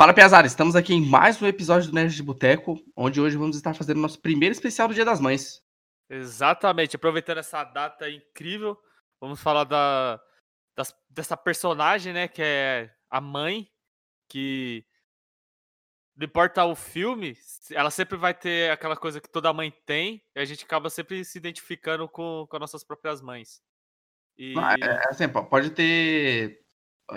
Fala, Piazara, estamos aqui em mais um episódio do Nerd de Boteco, onde hoje vamos estar fazendo nosso primeiro especial do Dia das Mães. Exatamente, aproveitando essa data incrível, vamos falar da, das, dessa personagem, né, que é a mãe, que não importa o filme, ela sempre vai ter aquela coisa que toda mãe tem, e a gente acaba sempre se identificando com, com as nossas próprias mães. E... É, é assim, pode ter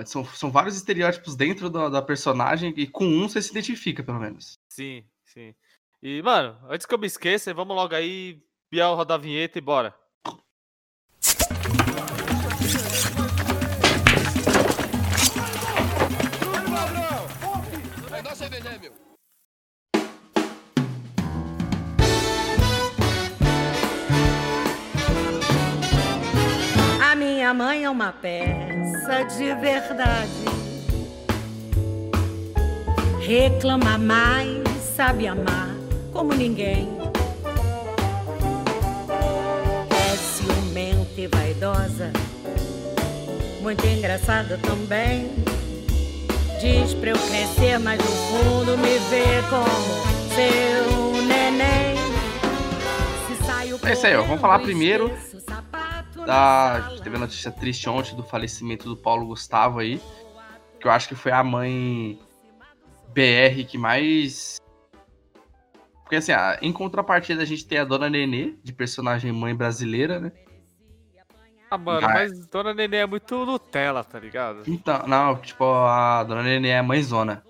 são, são vários estereótipos dentro da, da, personagem e com um você se identifica, pelo menos. Sim, sim. E, mano, antes que eu me esqueça, vamos logo aí, Biel rodar a vinheta e bora. Minha mãe é uma peça de verdade. Reclama mais, sabe amar como ninguém. É ciumenta e vaidosa, muito engraçada também. Diz pra eu crescer, mas no fundo me vê como seu neném. É isso aí, ó. Vamos falar primeiro da. Teve a notícia triste ontem do falecimento do Paulo Gustavo aí. Que eu acho que foi a mãe BR que mais. Porque assim, em contrapartida a gente tem a Dona Nenê, de personagem mãe brasileira, né? Ah, mano, mas, mas Dona Nenê é muito Nutella, tá ligado? Então, não, tipo, a Dona Nenê é mãezona.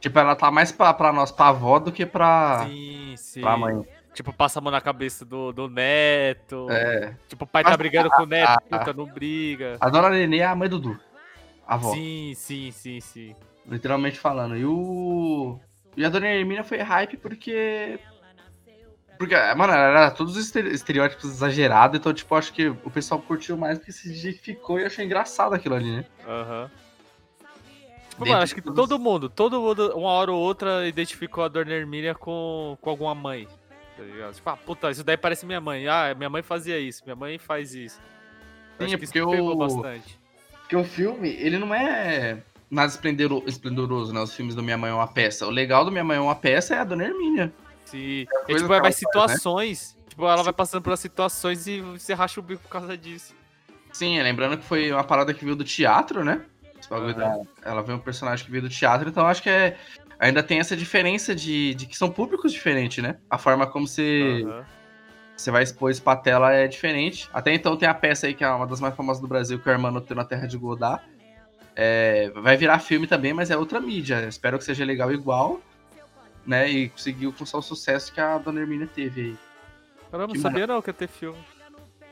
Tipo, ela tá mais pra, pra nós, pra avó, do que pra, sim, sim. pra mãe. Tipo, passa a mão na cabeça do, do neto. É. Tipo, o pai tá brigando com o neto, a, puta, não briga. A dona Nenê é a mãe do Dudu. A avó. Sim, sim, sim, sim. Literalmente falando. E o. E a dona Hermínia foi hype porque. Porque, mano, era todos os estereótipos exagerados, então, tipo, acho que o pessoal curtiu mais porque se identificou e achou engraçado aquilo ali, né? Aham. Uhum. Tipo, mano, acho que todo mundo, todo mundo, uma hora ou outra, identificou a Dona Hermínia com, com alguma mãe tá ligado? Tipo, ah, puta, isso daí parece minha mãe. Ah, minha mãe fazia isso, minha mãe faz isso. Sim, Acho porque o... bastante. Porque o filme, ele não é nada esplendoroso, né? Os filmes do Minha Mãe é uma peça. O legal do Minha Mãe é uma peça é a Dona Hermínia. Sim. É, tipo, vai situações. Né? Tipo, ela Sim. vai passando pelas situações e você racha o bico por causa disso. Sim, lembrando que foi uma parada que veio do teatro, né? Uhum. Ela veio um personagem que veio do teatro, então acho que é ainda tem essa diferença de, de que são públicos diferentes, né? A forma como você, uhum. você vai expor isso pra tela é diferente. Até então tem a peça aí que é uma das mais famosas do Brasil, que é o Hermano Tem na Terra de Godard. É, vai virar filme também, mas é outra mídia. Espero que seja legal igual, né? E conseguiu com o sucesso que a Dona Hermínia teve aí. Caramba, não sabia não que ia ter filme.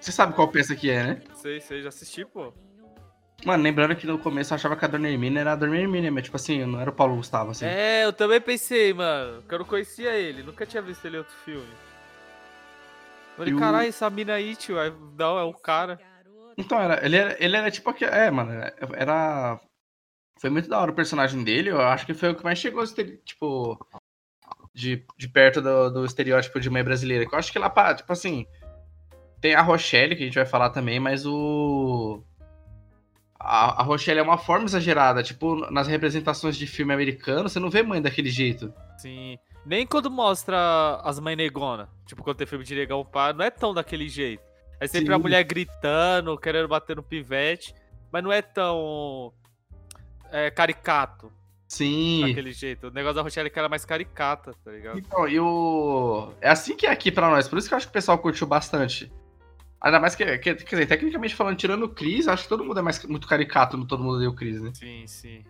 Você sabe qual peça que é, né? Sei, sei, já assisti, pô. Mano, lembrando que no começo eu achava que a Dona Hermínia era a Dona Hermínia, mas tipo assim, não era o Paulo Gustavo, assim. É, eu também pensei, mano, que eu não conhecia ele, nunca tinha visto ele em outro filme. Falei, caralho, essa mina aí, tio, não, é o cara. Então, era, ele, era, ele era tipo, é, mano, era... Foi muito da hora o personagem dele, eu acho que foi o que mais chegou, tipo, de, de perto do, do estereótipo de mãe brasileira. Que eu acho que lá, tipo assim, tem a Rochelle, que a gente vai falar também, mas o a, a Rochelle é uma forma exagerada. Tipo, nas representações de filme americano, você não vê mãe daquele jeito. Sim. Nem quando mostra as mães negona. Tipo, quando tem filme de negão pá, não é tão daquele jeito. É sempre Sim. a mulher gritando, querendo bater no pivete. Mas não é tão. É, caricato. Sim. Daquele jeito. O negócio da Rochelle é que era mais caricata, tá ligado? Então, e o. É assim que é aqui pra nós. Por isso que eu acho que o pessoal curtiu bastante. Ainda mais que, que, quer dizer, tecnicamente falando, tirando o Chris, acho que todo mundo é mais muito caricato no Todo Mundo Deu o Chris, né? Sim, sim.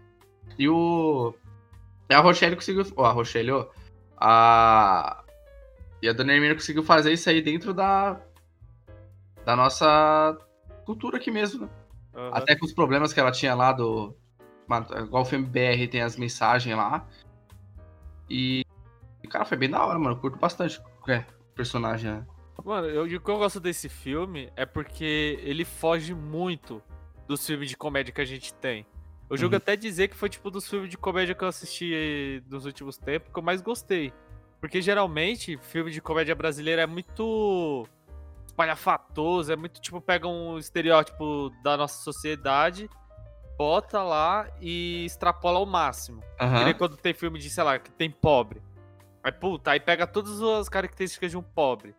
E o. E a Rochelle conseguiu. Ó, a Rochelle, ó. A. E a Dona Hermínia conseguiu fazer isso aí dentro da. Da nossa cultura aqui mesmo, né? Uhum. Até com os problemas que ela tinha lá do. Igual o filme BR tem as mensagens lá. E. Cara, foi bem da hora, mano. Eu curto bastante é, o personagem, né? Mano, eu, o que eu gosto desse filme é porque ele foge muito dos filmes de comédia que a gente tem. Eu jogo uhum. até dizer que foi tipo dos filmes de comédia que eu assisti nos últimos tempos que eu mais gostei. Porque geralmente, filme de comédia brasileira é muito espalhafatoso, é muito tipo, pega um estereótipo da nossa sociedade bota lá e extrapola ao máximo. Aham. Que nem quando tem filme de, sei lá, que tem pobre. Aí, puta, aí pega todas as características de um pobre.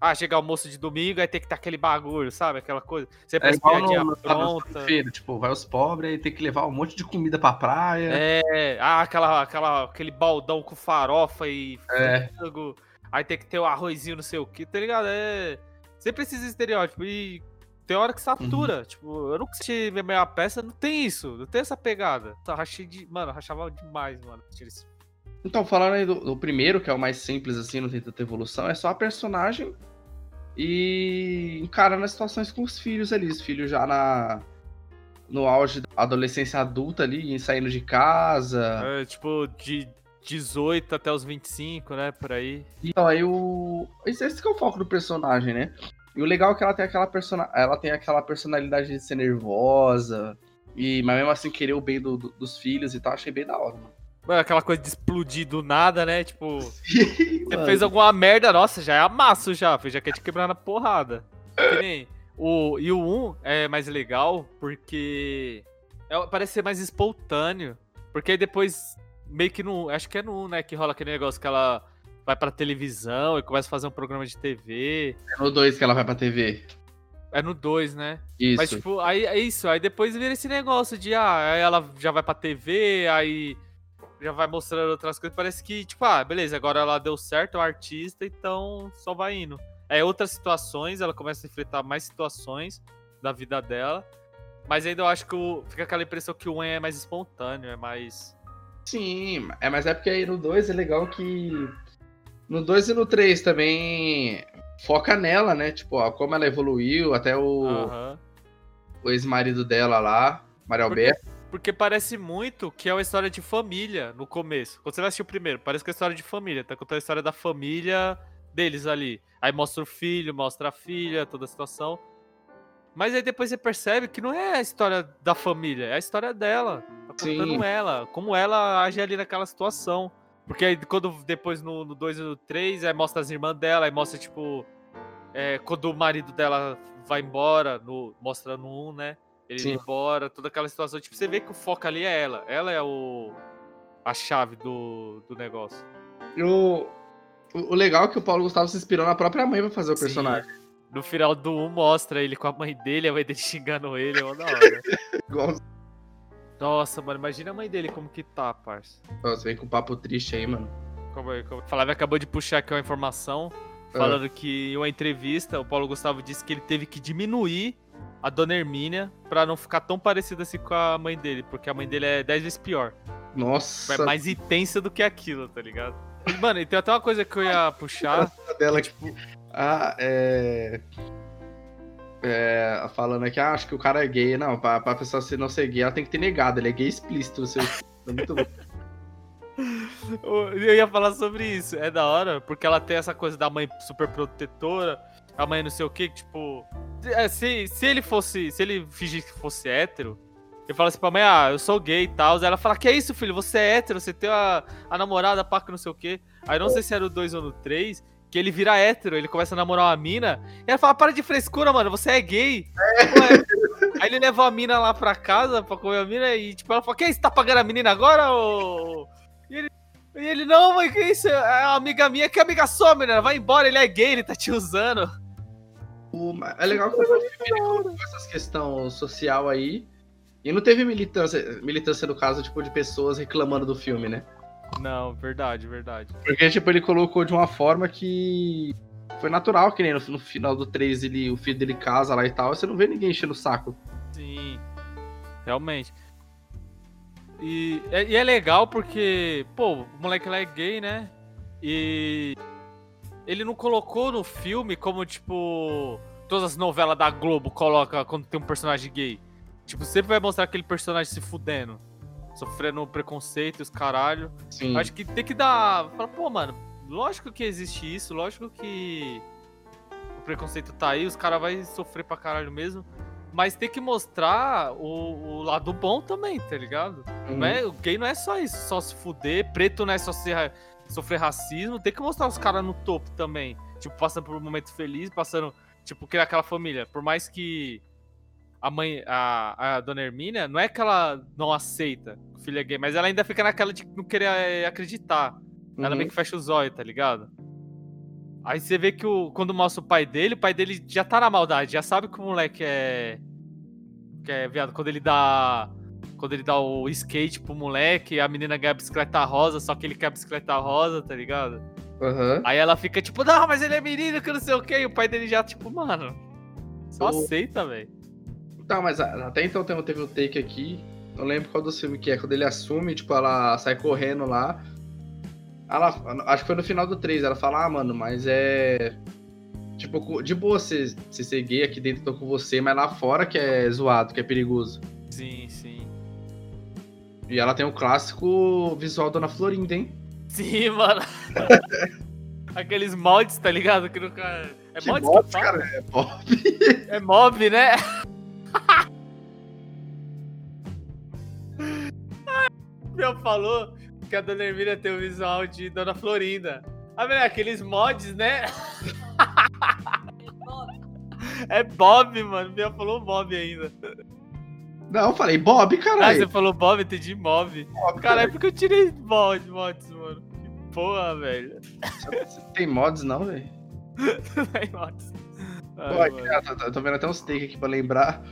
Ah, chega almoço de domingo, aí tem que ter aquele bagulho, sabe? Aquela coisa. Sempre É igual no, no pronta. feira, tipo, vai os pobres e tem que levar um monte de comida pra praia. É, ah, aquela, aquela, aquele baldão com farofa e É. frango. Aí tem que ter o arrozinho, não sei o que, tá ligado? É. Sempre esses estereótipos. E tem hora que satura. Tipo, eu nunca assisti ver meia peça, não tem isso, não tem essa pegada. Então, rachei de. Mano, rachava demais, mano. esse Então, falando aí do, do primeiro, que é o mais simples, assim, não tem tanta evolução, é só a personagem e encarando as situações com os filhos ali. Os filhos já na. No auge da adolescência adulta ali, saindo de casa. É, tipo, de 18 até os 25, né? Por aí. Então, aí o. Esse, esse que é o foco do personagem, né? E o legal é que ela tem aquela, persona... ela tem aquela personalidade de ser nervosa, e... mas mesmo assim querer o bem do- do- dos filhos e tal, achei bem da hora, mano. Aquela coisa de explodir do nada, né? Tipo, você Mano. fez alguma merda, nossa, já é amasso já, já quer te quebrar na porrada. Que nem o, e o 1 é mais legal porque é- parece ser mais espontâneo. Porque aí depois, meio que no. Acho que é no 1, né? Que rola aquele negócio que ela vai pra televisão e começa a fazer um programa de TV. É no 2 que ela vai pra TV. É no 2, né? Isso. Mas, tipo, aí é isso. Aí depois vira esse negócio de, ah, aí ela já vai pra TV, aí já vai mostrando outras coisas. Parece que, tipo, ah, beleza, agora ela deu certo, é um artista, então só vai indo. É outras situações, ela começa a enfrentar mais situações da vida dela. Mas ainda eu acho que o- fica aquela impressão que o Wen é mais espontâneo, é mais. Sim, é, mas é porque aí no 2 é legal que. No 2 e no 3 também foca nela, né? Tipo, ó, como ela evoluiu, até o, Aham. o ex-marido dela lá, Porque- Alberto. Porque parece muito que é uma história de família no começo. Quando você vai assistir o primeiro, parece que é história de família. Tá contando a história da família deles ali. Aí mostra o filho, mostra a filha, toda a situação. Mas aí depois você percebe que não é a história da família, é a história dela. Tá contando Sim. ela, como ela age ali naquela situação. Porque aí quando depois no 2 e no 3, aí mostra as irmãs dela, aí mostra, tipo, é, quando o marido dela vai embora, no, mostra no 1, né? Ele Sim. indo embora, toda aquela situação. Tipo, você vê que o foco ali é ela. Ela é o. a chave do, do negócio. E o, o, legal é que o Paulo Gustavo se inspirou na própria mãe pra fazer o Sim. personagem. No final do 1 mostra ele com a mãe dele, a mãe dele xingando ele, é da hora. Nossa, mano, imagina a mãe dele como que tá, parça. Nossa, vem com papo triste aí, mano. Como é, como... Flávio acabou de puxar aqui uma informação falando que em uma entrevista o Paulo Gustavo disse que ele teve que diminuir a dona Hermínia pra não ficar tão parecida assim com a mãe dele, porque a mãe dele é 10 vezes pior. Nossa, É mais intensa do que aquilo, tá ligado? E, Mano, e tem até uma coisa que eu ia puxar. dela tipo. Ah, é. É, falando aqui, ah, acho que o cara é gay. Não, pra, pra pessoa ser- não ser gay, ela tem que ter negado. Ele é gay explícito. Seu... é muito bom. Eu ia falar sobre isso. É da hora, porque ela tem essa coisa da mãe super protetora, a mãe não sei o que, tipo. é, Se, se ele fosse. Se ele fingisse que fosse hétero, ele fala assim pra mãe, ah, eu sou gay e tal. Ela fala, que é isso, filho? Você é hétero, você tem a, a namorada, pá, que não sei o que. Aí não sei se era o 2 ou no 3, que ele vira hétero, ele começa a namorar uma mina. E ela fala, para de frescura, mano, você é gay. Ué. Aí ele leva a mina lá pra casa pra comer a mina e, tipo, ela fala, que isso, tá pagando a menina agora, ô... E ele, e ele, não, mãe, que isso? É uma amiga minha, que amiga sua, menina? Vai embora, ele é gay, ele tá te usando. O- É legal que o filme ele colocou essas questões social aí. E não teve militância, militância no caso, tipo, de pessoas reclamando do filme, né? Não, verdade, verdade. Porque, tipo, ele colocou de uma forma que foi natural, que nem no, no final do 3 ele, o filho dele casa lá e tal, você não vê ninguém enchendo o saco. Sim, realmente. E é, e é legal porque, pô, o moleque lá é gay, né? E ele não colocou no filme como, tipo, todas as novelas da Globo colocam quando tem um personagem gay. Tipo, sempre vai mostrar aquele personagem se fudendo, sofrendo preconceito, os caralho. Sim. Acho que tem que dar. Fala, pô, mano, lógico que existe isso, lógico que o preconceito tá aí, os caras vão sofrer pra caralho mesmo. Mas tem que mostrar o, o lado bom também, tá ligado? Uhum. Não é, o gay não é só isso, só se fuder, preto não é só ser, sofrer racismo, tem que mostrar os caras no topo também. Tipo, passando por um momento feliz, passando, tipo, criar aquela família. Por mais que a mãe, a, a dona Hermínia, não é que ela não aceita o filho é gay, mas ela ainda fica naquela de não querer eh, acreditar. Ela Uhum. meio que fecha os olhos, tá ligado? Aí você vê que o, quando mostra o pai dele, o pai dele já tá na maldade, já sabe que o moleque é. Que é viado. Quando ele dá. Quando ele dá o skate pro moleque, a menina ganha a bicicleta rosa, só que ele quer a bicicleta rosa, tá ligado? Aham. Aí ela fica tipo, não, mas ele é menino, que não sei o que. E o pai dele já, tipo, mano. Só O- aceita, velho. Tá, mas até então teve um take aqui. Não lembro qual dos filmes que é. Quando ele assume, tipo, ela sai correndo lá. Ela, acho que foi no final do 3. Ela fala, ah, mano, mas é. Tipo, de boa você você ser gay aqui dentro, tô com você, mas lá fora que é zoado, que é perigoso. Sim, sim. E ela tem o clássico visual Dona Florinda, hein? Sim, mano. Aqueles mods, tá ligado? Que nunca. É Que mods mods, que cara? É pop. É mob, né? Meu falou que a Dona Hermínia tem o visual de Dona Florinda. Ah, velho, aqueles mods, né? É Bob, mano. Meu falou Bob ainda. Não, eu falei Bob, Ah, caralho. você falou Bob, eu entendi Mob. Bob, Caralho, por que eu tirei mod, mods, mano? Que porra, velho. Você tem mods não, velho? Tem mods. Ai, Pô, aqui, ó, tô, vendo até uns take aqui pra lembrar.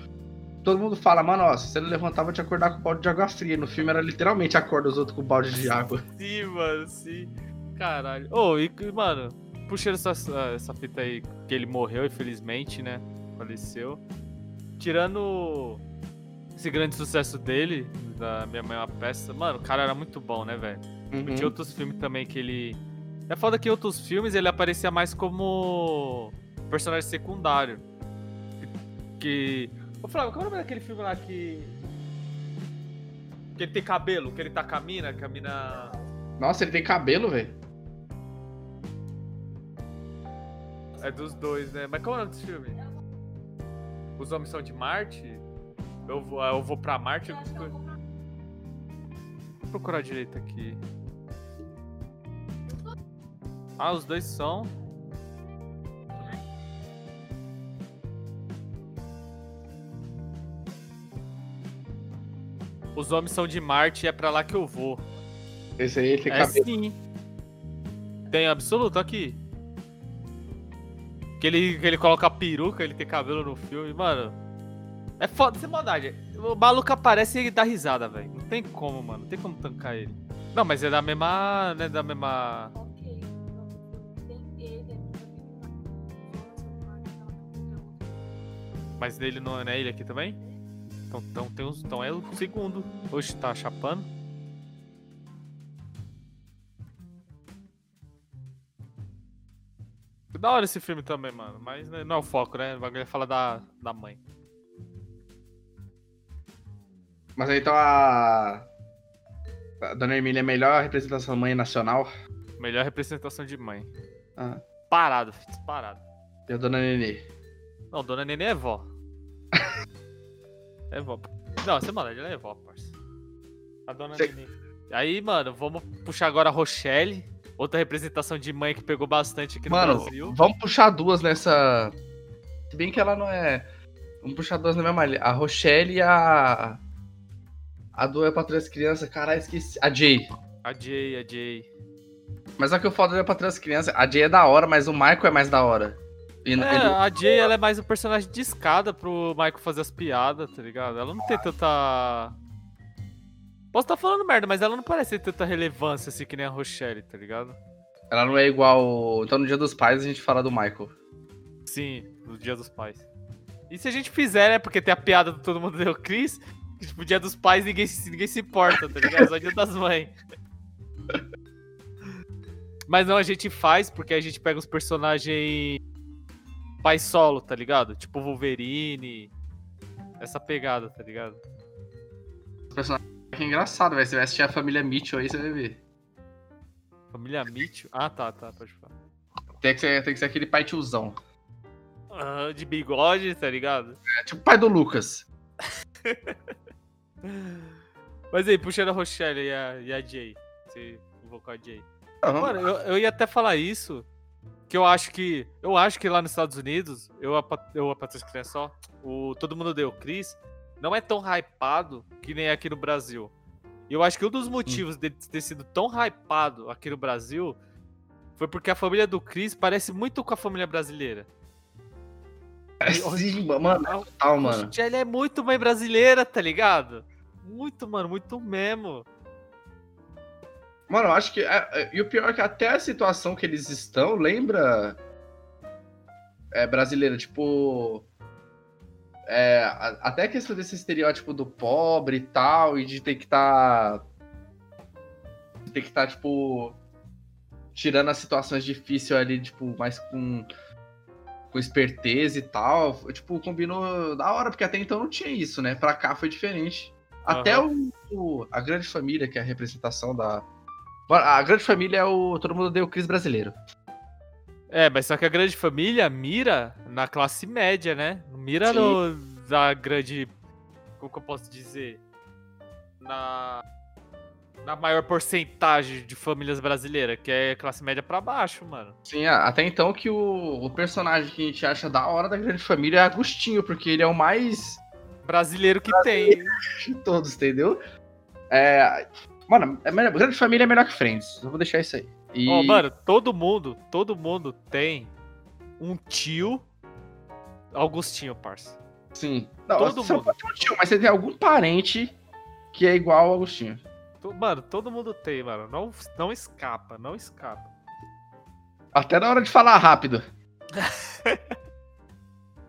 Todo mundo fala, mano, ó, se você não levantar, eu vou te acordar com um balde de água fria. No filme era literalmente acorda os outros com um balde de água. Sim, mano, sim. Caralho. Ô, e, mano, puxando essa, essa fita aí, que ele morreu, infelizmente, né? Faleceu. Tirando esse grande sucesso dele, da Minha Mãe é uma Peça, mano, o cara era muito bom, né, velho? Uhum. Tinha outros filmes também que ele. É foda que em outros filmes ele aparecia mais como personagem secundário. Que. Ô Flávio, qual é o nome daquele filme lá que. Que ele tem cabelo, que ele tá com a mina, que a mina. Nossa, ele tem cabelo, velho. É dos dois, né? Mas qual é o nome desse filme? Os Homens São de Marte? Eu vou, eu vou pra Marte? Eu... Vou procurar direito aqui. Ah, os dois são. Os Homens São de Marte e é pra lá que eu vou. Esse aí tem É cabelo. sim. Tem absoluto aqui. Que ele, que ele coloca a peruca, ele tem cabelo no filme, mano. É foda, sem maldade. O maluco aparece e ele dá risada, velho. Não tem como, mano. Não tem como tancar ele. Não, mas é da mesma. Né, da mesma. Mas dele não, é ele aqui também? Então, então tem uns. Então é o segundo. Oxe, tá chapando. Da hora esse filme também, mano. Mas né, não é o foco, né? O bagulho é falar da, da mãe. Mas aí então a. A Dona Emília é a melhor representação da mãe nacional. Melhor representação de mãe. Ah, Parado, disparado. e a Dona Nenê. Não, Dona Nenê é vó. é vó. Não, você manda, ela é vó, parça. A Dona Cê- Nenê. Aí, mano, vamos puxar agora a Rochelle. Outra representação de mãe que pegou bastante aqui no Mano, Brasil. vamos puxar duas nessa. Se bem que ela não é. Vamos puxar duas na mesma linha. A Rochelle e a. A do É pra Três Crianças, caralho, esqueci. A Jay. A Jay, a Jay. Mas só que o foda do É pra Três Crianças, a Jay é da hora, mas o Michael é mais da hora. E É, ele- a Jay, ela é mais um personagem de escada pro Michael fazer as piadas, tá ligado? Ela não tem tanta... Posso estar falando merda, mas ela não parece ter tanta relevância assim que nem a Rochelle, tá ligado? Ela não é igual. Então no Dia dos Pais a gente fala do Michael. Sim, no Dia dos Pais. E se a gente fizer, né? Porque tem a piada do Todo Mundo Deu que tipo, Dia dos Pais ninguém, se- ninguém se importa, tá ligado? Só Dia das Mães. Mas não, a gente faz porque a gente pega os personagens pai solo, tá ligado? Tipo Wolverine, essa pegada, tá ligado? Os personagens que é engraçado, velho. Você vai assistir a família Mitchell aí, você vai ver. Família Mitchell. Ah, tá, tá, pode falar. Tem que ser, tem que ser aquele pai tiozão. Ah, de bigode, tá ligado? É tipo o pai do Lucas. Mas aí, puxando a Rochelle e a, e a Jay. Você invocou a Jay. Aham. Mano, eu, eu ia até falar isso. Que eu acho que. Eu acho que lá nos Estados Unidos, eu, a, eu a Patrícia Criança só. o Todo Mundo Deu Cris, não é tão hypado que nem aqui no Brasil. E eu acho que um dos motivos de ter sido tão hypado aqui no Brasil foi porque a família do Chris parece muito com a família brasileira. É, sim, mano, total, mano. Ela é muito mãe brasileira, tá ligado? Muito, mano, muito mesmo. Mano, eu acho que. é, é, E o pior é que até a situação que eles estão lembra. É brasileira, tipo. É, a- até a questão desse estereótipo do pobre e tal, e de ter que estar. de ter que estar, tipo. Tirando as situações difíceis ali, tipo, mais com. com esperteza e tal. Tipo, combinou da hora, porque até então não tinha isso, né? Pra cá foi diferente. Até o, o- a grande família, que é a representação da. A grande família é o. Todo mundo deu Cris brasileiro. É, mas só que a grande família mira na classe média, né? Mira Sim. no, na grande. Como que eu posso dizer? Na. Na maior porcentagem de famílias brasileiras, que é classe média pra baixo, mano. Sim, até então que o, o personagem que a gente acha da hora da grande família é Agostinho, porque ele é o mais Brasileiro que tem. de todos, entendeu? É. Mano, é melhor- grande família é melhor que Friends. Eu vou deixar isso aí. E, Ó, mano, todo mundo, todo mundo tem um tio Augustinho, parça. Sim. Não, todo você não mundo. pode ter um tio, mas você tem algum parente que é igual ao Agostinho. Mano, todo mundo tem, mano. Não, não escapa, não escapa. Até na hora de falar rápido.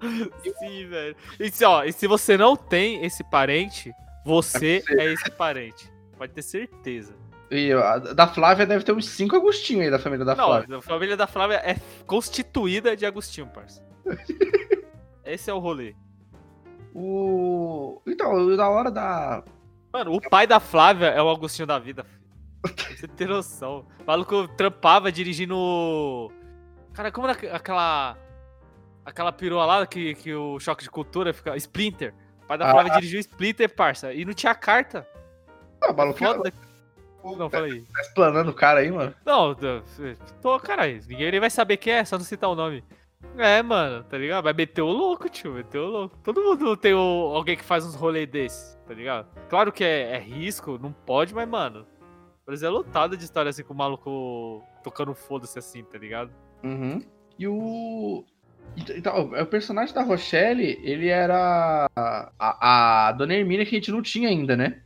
Sim, velho. E se, ó, e se você não tem esse parente, você É é esse parente. Pode ter certeza. E a da Flávia deve ter uns cinco Agostinho aí da família da não, Flávia. a família da Flávia é constituída de Agostinho, parça. Esse é o rolê. O. Então, da hora da. Mano, o pai da Flávia é o Agostinho da vida. filho. Você tem noção. O maluco trampava dirigindo. Cara, como era aquela. Aquela perua lá que, que o choque de cultura fica. Splinter. O pai da Ah. Flávia dirigiu Splinter, parça. E não tinha carta. Ah, maluco Foda. Não, Não, falei. tá explanando o cara aí, mano. Não, tô- caralho. Ninguém nem vai saber quem é, só não citar o nome. É, mano, tá ligado? Vai meter o louco, tio, meter o louco. Todo mundo tem o- alguém que faz uns rolês desses, tá ligado? Claro que é, é risco, não pode, mas, mano. Brasil é lotado de história assim com o maluco tocando foda-se assim, tá ligado? Uhum. E o. Então, o personagem da Rochelle, ele era a, a Dona Hermínia que a gente não tinha ainda, né?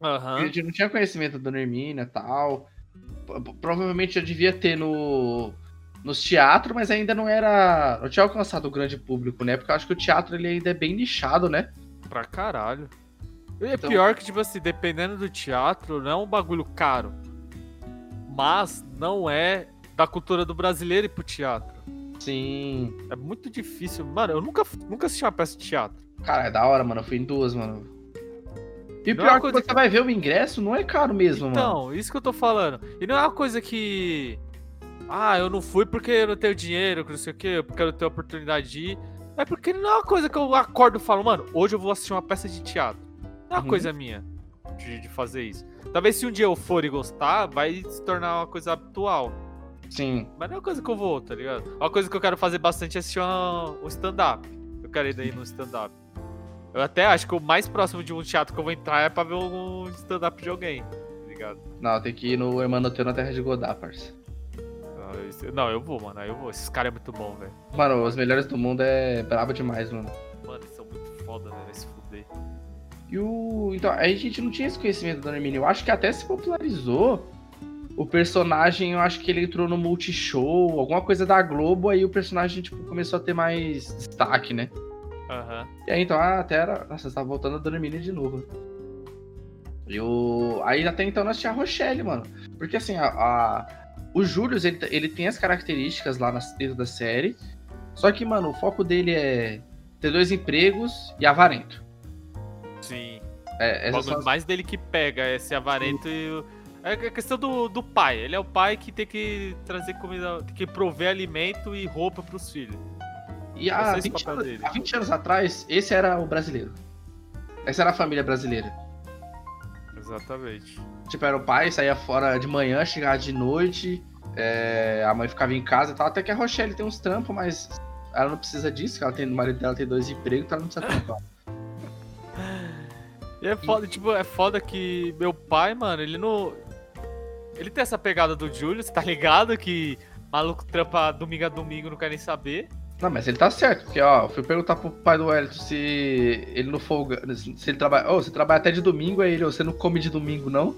A Aham. gente não tinha conhecimento da Dona Hermínia e tal. Provavelmente já devia ter no, nos teatros, mas ainda não era. Não tinha alcançado o grande público, né? Porque eu acho que o teatro ele ainda é bem nichado, né? Pra caralho. E é Então- pior que, tipo assim, dependendo do teatro, não é um bagulho caro. Mas não é da cultura do brasileiro ir pro teatro. Sim. É muito difícil. Mano, eu nunca, nunca assisti uma peça de teatro. Cara, é da hora, mano. Eu fui em duas, mano. E o Não é pior é que coisa você vai ver o ingresso, não é caro mesmo, mano. Então, isso que eu tô falando. E não é uma coisa que. Ah, eu não fui porque eu não tenho dinheiro, que não sei o quê, porque eu não tenho oportunidade de ir. É porque não é uma coisa que eu acordo e falo, mano, hoje eu vou assistir uma peça de teatro. Não é uma Uhum. coisa minha de, de fazer isso. Talvez se um dia eu for e gostar, vai se tornar uma coisa habitual. Sim. Mas não é uma coisa que eu vou, tá ligado? Uma coisa que eu quero fazer bastante é assistir uma- um stand-up. Eu quero ir daí no stand-up. Eu até acho que o mais próximo de um teatro que eu vou entrar é pra ver um stand-up de alguém, tá ligado? Não, tem que ir no Hermanoteu na Terra de Godá, parça. Ah, Não, eu vou, mano. Eu vou. Esses caras é muito bom, velho. Mano, os melhores do mundo é brabo demais, mano. Mano, eles são muito foda, velho. Vai se fuder. E o. Então, a gente não tinha esse conhecimento da Hermínia. Eu acho que até se popularizou o personagem, eu acho que ele entrou no Multishow, alguma coisa da Globo, aí o personagem, tipo, começou a ter mais destaque, né? Aham. E aí, então, ah, até era. Nossa, você tá voltando a Dona Hermínia de novo. E o. Aí até então nós tinha a Rochelle, mano. Porque assim, a. a- O Júlio, ele, ele tem as características lá na- dentro da série. Só que, mano, o foco dele é ter dois empregos e avarento. Sim. É, O as- mais dele que pega é esse avarento e o. É a questão do, do pai. Ele é o pai que tem que trazer comida, tem que prover alimento e roupa pros filhos. E é há esse 20, papel anos, há 20 anos atrás, esse era o brasileiro. Essa era a família brasileira. Exatamente. Tipo, era o pai, saía fora de manhã, chegava de noite, é, a mãe ficava em casa e tal. Até que a Rochelle tem uns trampos, mas ela não precisa disso, que ela tem, o marido dela tem dois empregos, então ela não precisa trampar. E é foda, tipo, é foda que meu pai, mano, ele não. Ele tem essa pegada do Julius, tá ligado? Que maluco trampa domingo a domingo, não quer nem saber. Não, mas ele tá certo, porque ó, eu fui perguntar pro pai do Wellington se ele não folga. Se ele trabalha. Ô, você trabalha até de domingo, aí ele, "Ô, você não come de domingo, não?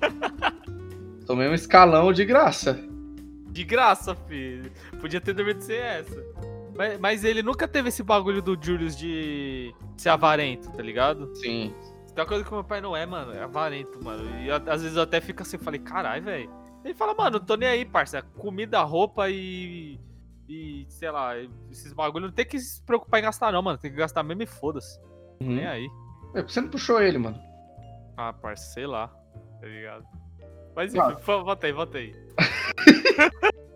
Tomei um escalão de graça. De graça, filho. Podia ter dormido sem essa. Mas, mas ele nunca teve esse bagulho do Julius de ser avarento, tá ligado? Sim. Tem uma coisa que meu pai não é, mano. É avarento, mano. E às vezes eu até fico assim, falei, carai, velho. Ele fala, mano, não tô nem aí, parça. Comida, roupa e. E, sei lá, esses bagulho não tem que se preocupar em gastar, não, mano. Tem que gastar mesmo e foda-se. Uhum. Nem aí. É, porque você não puxou ele, mano. Ah, parça, sei lá. Tá ligado? Mas enfim, ah. volta aí, volta aí.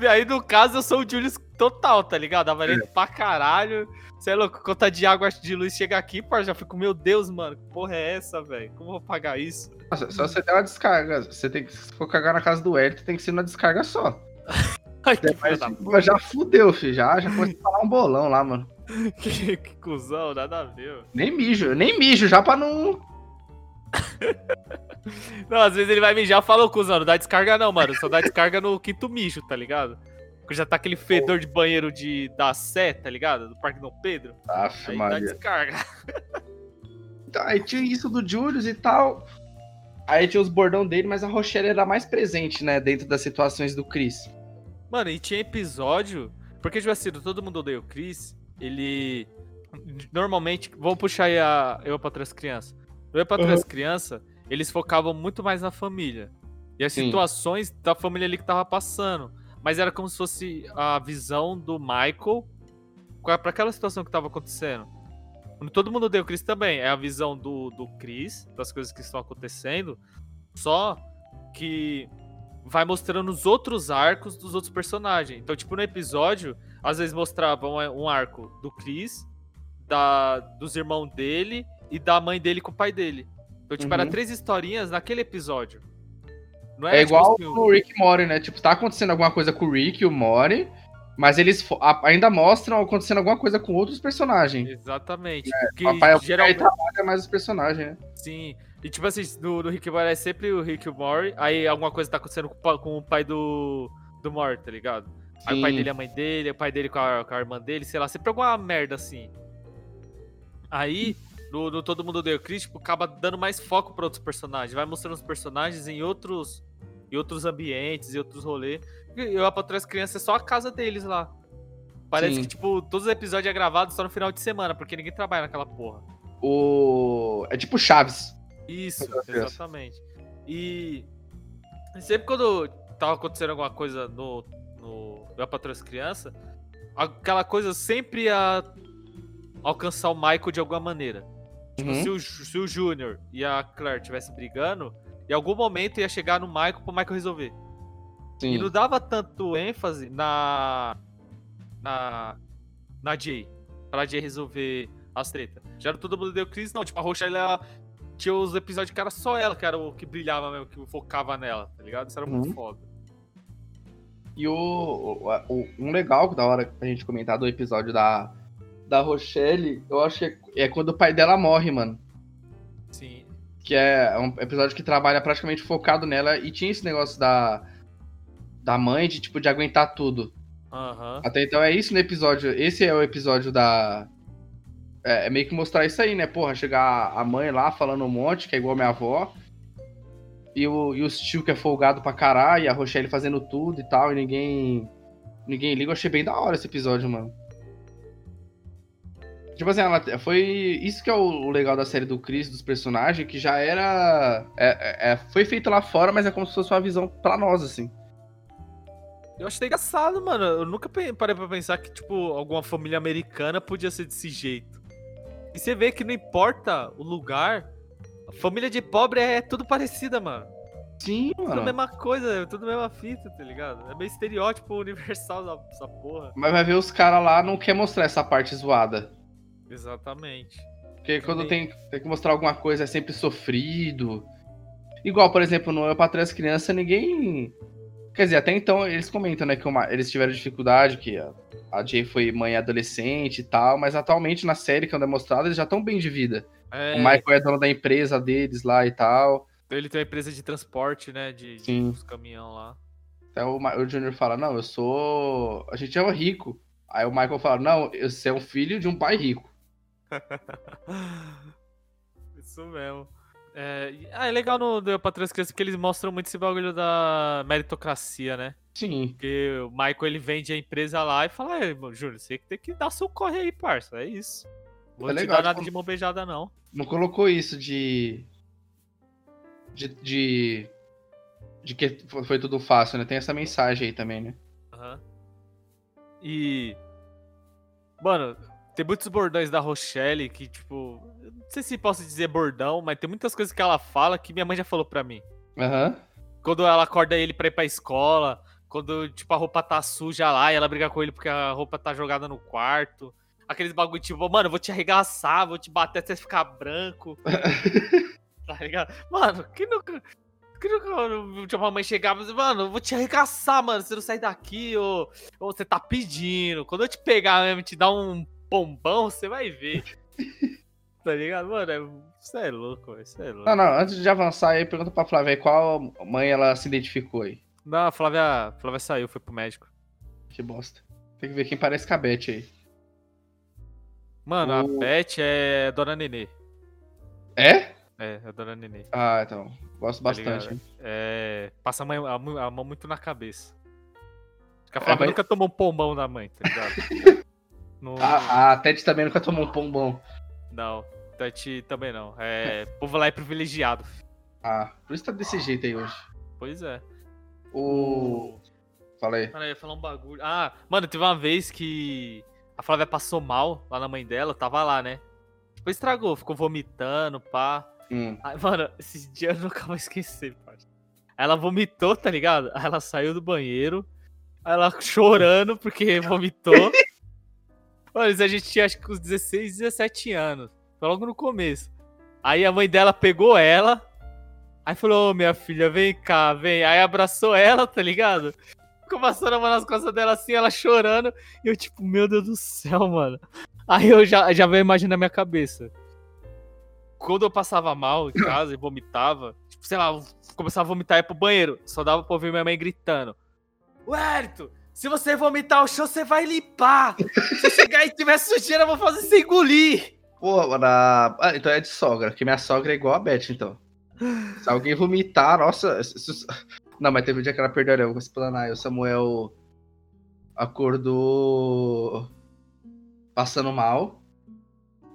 e aí, no caso, eu sou o Julius total, tá ligado? Avarento pra caralho. Você é louco, conta de água de luz chega aqui, parça, já fico, meu Deus, mano, que porra é essa, velho? Como eu vou pagar isso? Nossa, só você der uma descarga. Você tem que, se for cagar na casa do Wellington, tem que ser uma descarga só. Ai, Mas, da pô, já fudeu, filho. Já, já começou a falar um bolão lá, mano. que, que cuzão, nada a ver. Nem mijo, nem mijo, já pra não. Não, às vezes ele vai mijar e fala, ô cuzão, não dá descarga não, mano. Só dá descarga no quinto mijo, tá ligado? Porque já tá aquele fedor de banheiro de da Sé, tá ligado? Do Parque Dom Pedro. Aff, Aí dá Maria. descarga. Então, aí tinha isso do Julius e tal. Aí tinha os bordão dele, mas a Rochelle era mais presente, né? Dentro das situações do Chris. Mano, e tinha episódio. Porque, tipo assim, do todo mundo odeia o Chris, ele. Normalmente. Vamos puxar aí a Eu pra Três Crianças. No Eu pra Três Crianças, eles focavam muito mais na família. E as Sim. situações da família ali que tava passando. Mas era como se fosse a visão do Michael pra pra aquela situação que tava acontecendo. Todo mundo odeia o Chris também. É a visão do, do Chris, das coisas que estão acontecendo. Só que vai mostrando os outros arcos dos outros personagens. Então, tipo, no episódio, às vezes mostrava um, um arco do Chris, da, dos irmãos dele e da mãe dele com o pai dele. Então, tipo, era Uhum. três historinhas naquele episódio. Não É, tipo igual assim, o- Rick e Morty, né? Tipo, tá acontecendo alguma coisa com o Rick e o Morty, mas eles ainda mostram acontecendo alguma coisa com outros personagens. Exatamente. que O papai, o pai geralmente. trabalha mais os personagens, né? Sim. E tipo assim, no, no Rick e Morty é sempre o Rick e o Morty, aí alguma coisa tá acontecendo com, com o pai do, do Morty, tá ligado? Aí o pai Sim. dele é a mãe dele, o pai dele com a, com a irmã dele, sei lá, sempre alguma merda assim. Aí, no, Todo Mundo o Chris, tipo, acaba dando mais foco pra outros personagens, vai mostrando os personagens em outros em outros ambientes, em outros rolês. E Eu, a Patrulha das Crianças, é só a casa deles lá. Parece Sim. que, tipo, todos os episódios é gravado só no final de semana, porque ninguém trabalha naquela porra. O... É tipo Chaves. Isso, exatamente. E sempre quando tava acontecendo alguma coisa no, no Eu Patrulho as Crianças, aquela coisa sempre ia alcançar o Michael de alguma maneira. Tipo, Uhum. se o, se o Júnior e a Claire estivessem brigando, em algum momento ia chegar no Michael pro Michael resolver. Sim. E não dava tanto ênfase na. Na. Na Jay. Pra Jay resolver as tretas. Já no todo mundo deu crise, não. Tipo, a Rochelle ela tinha os episódios que era só ela que era o que brilhava mesmo, que focava nela, tá ligado? Isso era muito Uhum. foda. E o, o- o- um legal da hora pra gente comentar do episódio da, da Rochelle, eu acho que é, é quando o pai dela morre, mano. Sim. Que é um episódio que trabalha praticamente focado nela e tinha esse negócio da, da mãe de, tipo, de aguentar tudo. Aham. Até então é isso no episódio. Esse é o episódio da. É, é meio que mostrar isso aí, né? Porra, chegar a mãe lá falando um monte, que é igual a minha avó. E o, e o tio que é folgado pra caralho, e a Rochelle fazendo tudo e tal, e ninguém. Ninguém liga. Eu achei bem da hora esse episódio, mano. Tipo assim, ela foi. Isso que é o legal da série do Chris, dos personagens, que já era. é- é- é- foi feito lá fora, mas é como se fosse uma visão pra nós, assim. Eu achei engraçado, mano. Eu nunca parei pra pensar que, tipo, alguma família americana podia ser desse jeito. E você vê que não importa o lugar, a família de pobre é tudo parecida, mano. Sim, Tudo a mano. mesma coisa, é tudo a mesma fita, tá ligado? É meio estereótipo universal essa porra. Mas vai ver os caras lá não quer mostrar essa parte zoada. Exatamente. Porque quando tem, tem que mostrar alguma coisa é sempre sofrido. Igual, por exemplo, no Eu Patrulho as Crianças, ninguém. Quer dizer, até então eles comentam, né, que uma- eles tiveram dificuldade, que a, a Jay foi mãe adolescente e tal, mas atualmente na série, quando é mostrado, eles já estão bem de vida. É, O Michael é dono da empresa deles lá e tal. Ele tem uma empresa de transporte, né? De, de Sim. uns caminhão lá. Até o, o Junior fala, não, eu sou. A gente é rico. Aí o Michael fala, não, você é um filho de um pai rico. Isso mesmo. É, ah, é legal no Deu pra Três Crianças porque eles mostram muito esse bagulho da meritocracia, né? Sim. Porque o Michael ele vende a empresa lá e fala: "É, mano, Júnior, você tem que dar seu corre aí, parça. É isso. Vou É te legal, dar nada tipo- de mão beijada, não. Não colocou isso de. De. De, de que fo- foi tudo fácil, né? Tem essa mensagem aí também, né? Aham. E. Mano, tem muitos bordões da Rochelle que, tipo. Não sei se posso dizer bordão, mas tem muitas coisas que ela fala que minha mãe já falou pra mim. Aham. Quando ela acorda ele pra ir pra escola, quando, tipo, a roupa tá suja lá e ela briga com ele porque a roupa tá jogada no quarto. Aqueles bagulho, tipo, mano, eu vou te arregaçar, vou te bater até você ficar branco. tá ligado? Mano, que nunca. Que nunca tipo, a mãe chegava e dizia, mano, eu vou te arregaçar, mano. Você não sai daqui, ou, ou você tá pedindo. Quando eu te pegar mesmo te dar um pombão, você vai ver. tá ligado? Mano, é, você é louco, velho. Você é louco. Não, não, antes de avançar aí, pergunta pra Flávia aí qual mãe ela se identificou aí. Não, a Flávia, a Flávia saiu, foi pro médico. Que bosta. Tem que ver quem parece com a Beth aí. Mano, O- a Beth é a Dona Nenê. É? É, a Dona Nenê. Ah, então. Gosto Tá bastante. ligado? É. Passa a, mãe- a mão- a mão muito na cabeça. Acho que a É, Flávia mas- nunca tomou um pombão da mãe, tá ligado? No- A, a Ted também nunca tomou um pombom. Não, Tati também não. É. O povo lá é privilegiado. Ah, por isso tá desse jeito aí hoje. Pois é. O. Fala aí. Cara, eu ia falar um bagulho. Ah, mano, teve uma vez que a Flávia passou mal lá na mãe dela, tava lá, né? Depois estragou, ficou vomitando, pá. Hum. Ai, mano, esses dias eu nunca vou esquecer, parça. Ela vomitou, tá ligado? Aí ela saiu do banheiro. Aí ela chorando porque vomitou. Isso a gente tinha acho que uns 16, 17 anos. Foi logo no começo. Aí a mãe dela pegou ela. Aí falou, ô minha filha, vem cá, vem. Aí abraçou ela, tá ligado? Ficou passando a mão nas costas dela assim, ela chorando. E eu, tipo, meu Deus do céu, mano. Aí eu já, já veio na minha cabeça quando eu passava mal em casa e vomitava, tipo, sei lá, começava a vomitar e ia pro banheiro, só dava pra ouvir minha mãe gritando: Wérito, se você vomitar o chão, você vai limpar. Se chegar e tiver sujeira, eu vou fazer você engolir. Pô, mano, a- ah, então é de sogra, que minha sogra é igual a Beth, então. Se alguém vomitar, nossa. Não, mas teve um dia que ela perdeu, eu vou explanar. aí O Samuel acordou passando mal,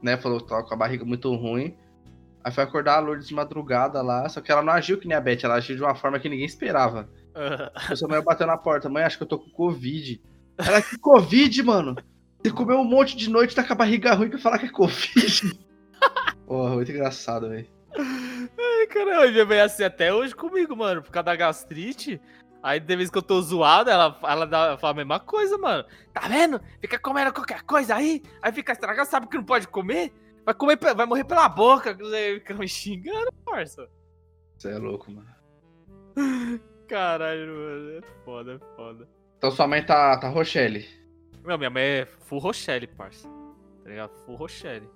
né? Falou que tava com a barriga muito ruim. Aí foi acordar a Lourdes de madrugada lá, só que ela não agiu que nem a Beth, ela agiu de uma forma que ninguém esperava. O Samuel bateu na porta, mãe, acho que eu tô com Covid. Ela, que Covid, mano? Você comeu um monte de noite, tá com a barriga ruim pra falar que é Covid. Porra, muito engraçado, velho. Ai, caramba, minha mãe é assim até hoje comigo, mano, por causa da gastrite. Aí, de vez que eu tô zoado, ela, ela, dá, ela fala a mesma coisa, mano. Tá vendo? Fica comendo qualquer coisa aí, aí fica estragado, sabe que não pode comer? Vai comer, vai morrer pela boca. Fica me xingando, parça. Você é louco, mano. Caralho, mano, é foda, é foda. Então sua mãe tá, tá Rochelle. Não, minha mãe é full Rochelle, parça. Tá ligado? Full Rochelle.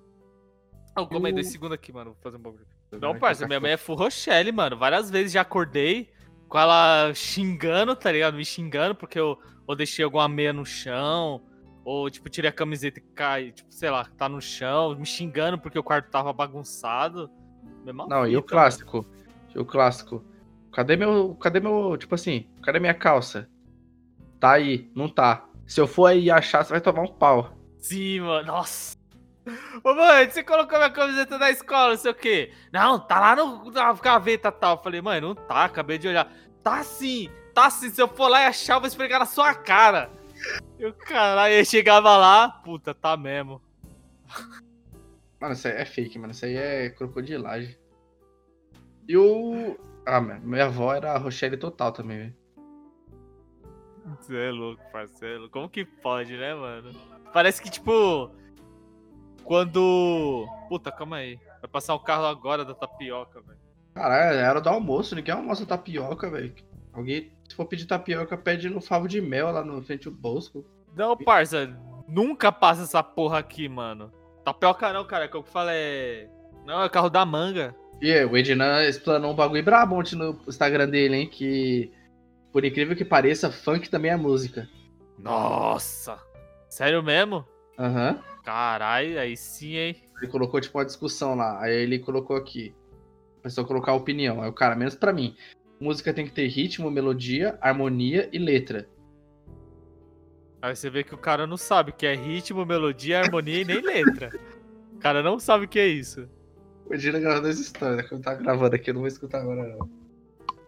Ah, calma aí, dois segundos aqui, mano. Vou fazer um bagulho. Não, parça, minha mãe é full Rochelle, mano. Várias vezes já acordei com ela xingando, tá ligado? Me xingando porque eu ou deixei alguma meia no chão, ou, tipo, tirei a camiseta e cai, tipo, sei lá, tá no chão, me xingando porque o quarto tava bagunçado. Mesma Não, e o clássico? E o clássico? Cadê meu. Cadê meu. Tipo assim, cadê minha calça? Tá aí, não tá. Se eu for aí achar, você vai tomar um pau. Sim, mano. Nossa. Ô, mãe, você colocou minha camiseta da escola, não sei o quê. Não, tá lá no, na gaveta tal. Eu falei, mãe, não tá, acabei de olhar. Tá sim, tá sim. Se eu for lá e achar, eu vou esfregar na sua cara. Eu, caralho, aí chegava lá, puta, tá mesmo. Mano, isso aí é fake, mano. Isso aí é crocodilagem. E o. Ah, minha avó era a Rochelle total também, velho. Você é louco, parceiro. Como que pode, né, mano? Parece que, tipo. Quando. Puta, calma aí. Vai passar o carro agora da tapioca, velho. Caralho, era do almoço, ninguém almoça tapioca, velho. Alguém, se for pedir tapioca, pede no favo de mel lá no frente do Bosco. Não, parça, nunca passa essa porra aqui, mano. Tapioca não, cara, que eu falo é. Não, é carro da manga. E aí, o Ednan explanou um bagulho brabo ontem no Instagram dele, hein? Que, por incrível que pareça, funk também é música. Nossa! Sério mesmo? Aham. Caralho, aí sim, hein? Ele colocou, tipo, uma discussão lá. Aí ele colocou aqui. A pessoa colocar a opinião. Aí o cara, menos pra mim. Música tem que ter ritmo, melodia, harmonia e letra. Aí você vê que o cara não sabe o que é ritmo, melodia, harmonia e nem letra. O cara não sabe o que é isso. O Edna gravando as histórias, que eu tá gravando aqui, eu não vou escutar agora, não.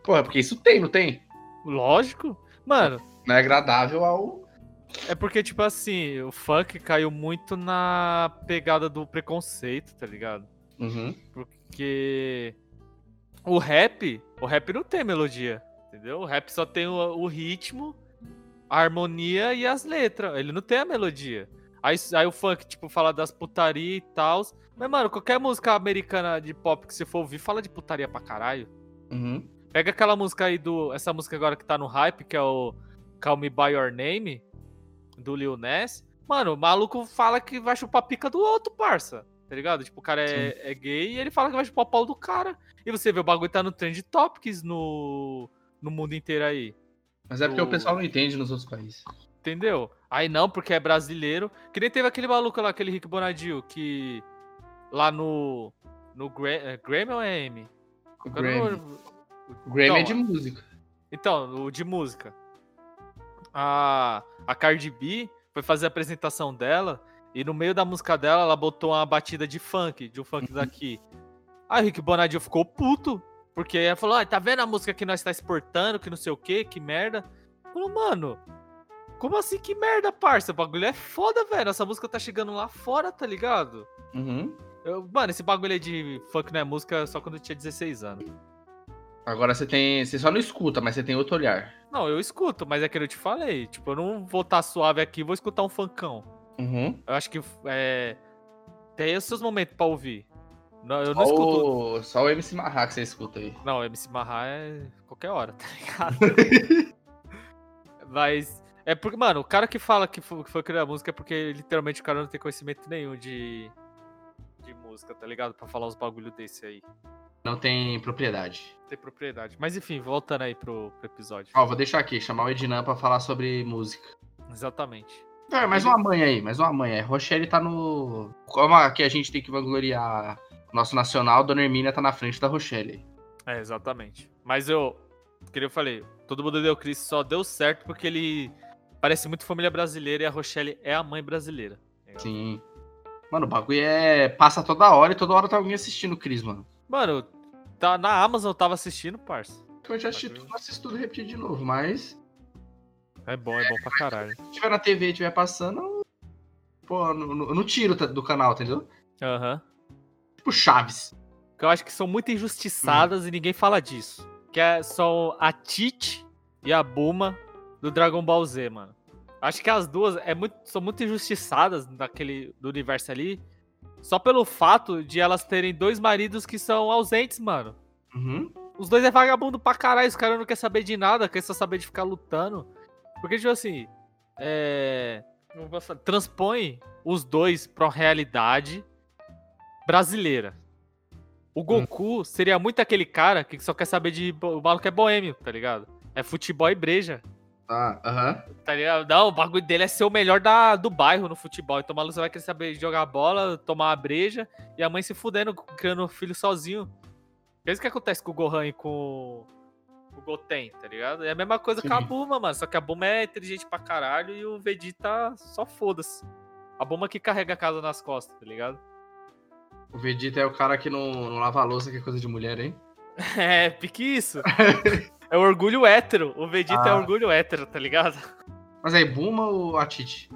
Porra, porque isso tem, não tem? Lógico. Mano, Não é agradável ao. é porque, tipo assim, o funk caiu muito na pegada do preconceito, tá ligado? Uhum. Porque o rap, o rap não tem melodia, entendeu? O rap só tem o, o ritmo, a harmonia e as letras. Ele não tem a melodia. Aí, aí o funk, tipo, fala das putaria e tal. Mas, mano, qualquer música americana de pop que você for ouvir fala de putaria pra caralho. Uhum. Pega aquela música aí do. Essa música agora que tá no hype, que é o Call Me By Your Name, do Lil Ness. Mano, o maluco fala que vai chupar a pica do outro, parça. Tá ligado? Tipo, o cara é, é gay e ele fala que vai chupar o pau do cara. E você vê, o bagulho tá no Trend Topics no, no mundo inteiro aí. Mas é porque O- o pessoal não entende nos outros países. Entendeu? Aí não, porque é brasileiro. Que nem teve aquele maluco lá, aquele Rick Bonadio, que. Lá no. No Gra é Grammy ou é M? Não- Grammy. Grammy é Então, de música. Então, o de música. A, a Cardi B foi fazer a apresentação dela e no meio da música dela ela botou uma batida de funk, de um funk daqui. Aí o Rick Bonadio ficou puto, porque ela falou: ah, tá vendo a música que nós tá exportando, que não sei o que, que merda. Falou, mano, como assim que merda, parça? O bagulho é foda, velho. Essa música tá chegando lá fora, tá ligado? Uhum. Eu- mano, esse bagulho aí de funk não é música só quando eu tinha 16 anos. Agora você tem. Você só não escuta, mas você tem outro olhar. Não, eu escuto, mas é que eu te falei. Tipo, eu não vou estar suave aqui vou escutar um funkão. Uhum. Eu acho que é, tem os seus momentos pra ouvir. Não, eu não Só escuto. o, só o MC Marra que você escuta aí. Não, MC Marra é qualquer hora, tá ligado? Mas. É porque, mano, o cara que fala que foi, que foi criar música é porque literalmente o cara não tem conhecimento nenhum de. de música, tá ligado? Pra falar os bagulho desse aí. Não tem propriedade. Não tem propriedade. Mas enfim, voltando aí pro, pro episódio. Ó, vou deixar aqui, chamar o Ednan pra falar sobre música. Exatamente. É, mais uma mãe aí, mais uma mãe. A Rochelle tá no. Como aqui a gente tem que vangloriar o nosso nacional, Dona Hermínia tá na frente da Rochelle. É, exatamente. Mas eu. Que nem eu falei, todo mundo deu Chris só deu certo porque ele parece muito família brasileira e a Rochelle é a mãe brasileira. ligado? Sim. Mano, o bagulho é. Passa toda hora e toda hora tá alguém assistindo o Cris, mano. Mano, tá, na Amazon eu tava assistindo, parça. Eu já assisti tudo, não assisto tudo repetir de novo, mas. É bom, é bom pra caralho. Se tiver na TV e estiver passando. Pô, não, eu não tiro do canal, entendeu? Aham. Tipo Chaves. Que eu acho que são muito injustiçadas e ninguém fala disso. Que é, são a Tite e a Buma do Dragon Ball Z, mano. Acho que as duas é muito, são muito injustiçadas daquele do universo ali. Só pelo fato de elas terem dois maridos que são ausentes, mano. Uhum. Os dois é vagabundo pra caralho, os caras não querem saber de nada, quer só saber de ficar lutando. Porque, tipo assim, é. Transpõe os dois pra uma realidade brasileira. O Goku seria muito aquele cara que só quer saber de. O maluco é boêmio, tá ligado? É futebol e breja. Tá, aham. Tá ligado? Não, o bagulho dele é ser o melhor da, do bairro no futebol. Então o maluco vai querer saber jogar bola, tomar uma breja e a mãe se fudendo, criando o filho sozinho. É isso que acontece com o Gohan e com o Goten, tá ligado? É a mesma coisa com a Sim. Buma, mano. Só que a Buma é inteligente pra caralho e o Vegeta só foda-se. A Buma que carrega a casa nas costas, tá ligado? O Vegeta é o cara que não, não lava a louça, que é coisa de mulher, hein? É, pique isso. é o orgulho hétero. O Vegeta é Ah. orgulho hétero, tá ligado? Mas aí, Buma ou a Titi?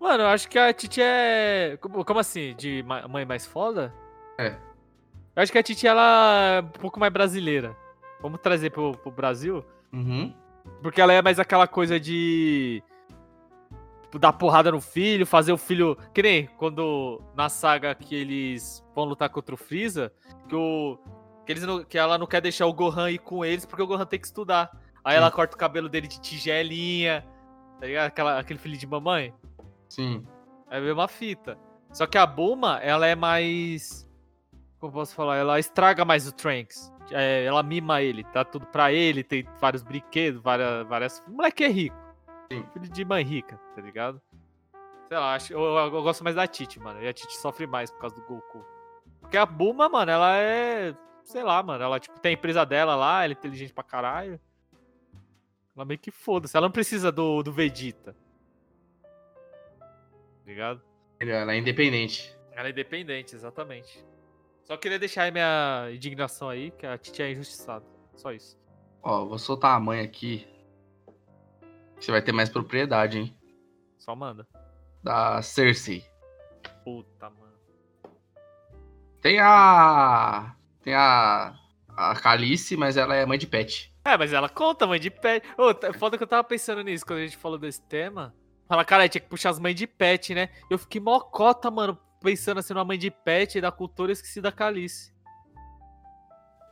Mano, eu acho que a Titi é. Como, assim? De mãe mais foda? É. Eu acho que a Titi ela é um pouco mais brasileira. Vamos trazer pro, pro Brasil. Uhum. Porque ela é mais aquela coisa de. Tipo, dar porrada no filho, fazer o filho. Que nem quando na saga que eles vão lutar contra o Freeza, que o. Que, eles não- que ela não quer deixar o Gohan ir com eles porque o Gohan tem que estudar. Aí ela corta o cabelo dele de tigelinha, tá ligado? Aquela, aquele filho de mamãe. Sim. É a mesma fita. Só que a Bulma, ela é mais. Como posso falar? Ela estraga mais o Trunks. É, ela mima ele, tá tudo pra ele, tem vários brinquedos, várias. várias... O moleque é rico. Sim. Filho de mãe rica, tá ligado? Sei lá, acho, eu, eu- eu gosto mais da Titi, mano. E a Titi sofre mais por causa do Goku. Porque a Bulma, mano, ela é. Sei lá, mano. Ela tipo, tem a empresa dela lá, ela é inteligente pra caralho. Ela meio que foda-se. Ela não precisa do, do Vegeta. Tá ligado? Ela é independente. Ela é independente, exatamente. Só queria deixar aí minha indignação aí, que a Titi é injustiçada. Só isso. Ó, vou soltar a mãe aqui. Você vai ter mais propriedade, hein? Só manda. Da Cersei. Puta, mano. Tem a. Tem a. A Calice, mas ela é mãe de pet. É, mas ela conta, mãe de pet. Ô, tá- foda que eu tava pensando nisso quando a gente falou desse tema. Fala, cara, tinha que puxar as mães de pet, né? Eu fiquei mó cota, mano, pensando assim numa mãe de pet da cultura e esqueci da Calice.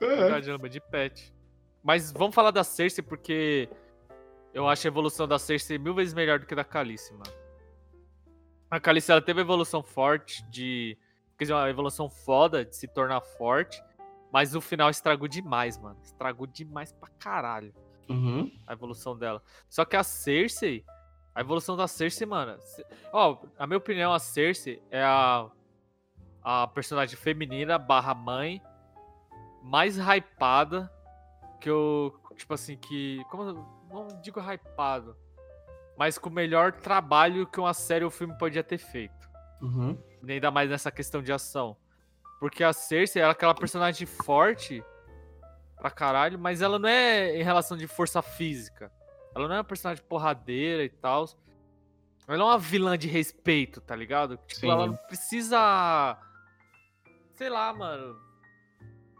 Verdade, ela é mãe de pet. Mas vamos falar da Cersei, porque eu acho a evolução da Cersei mil vezes melhor do que da Calice, mano. A Calice, ela teve uma evolução forte de... Quer dizer, uma evolução foda de se tornar forte. Mas o final estragou demais, mano. Estragou demais pra caralho Uhum. a evolução dela. Só que a Cersei, a evolução da Cersei, mano. Ó, a minha opinião, a Cersei é a, a personagem feminina barra mãe mais hypada que eu. Tipo assim, que. Como eu não digo hypado, mas com o melhor trabalho que uma série ou filme podia ter feito. Uhum. Ainda mais nessa questão de ação. Porque a Cersei ela é aquela personagem forte pra caralho, mas ela não é em relação de força física. Ela não é uma personagem porradeira e tal. Ela é uma vilã de respeito, tá ligado? Tipo, Sim. ela não precisa. Sei lá, mano.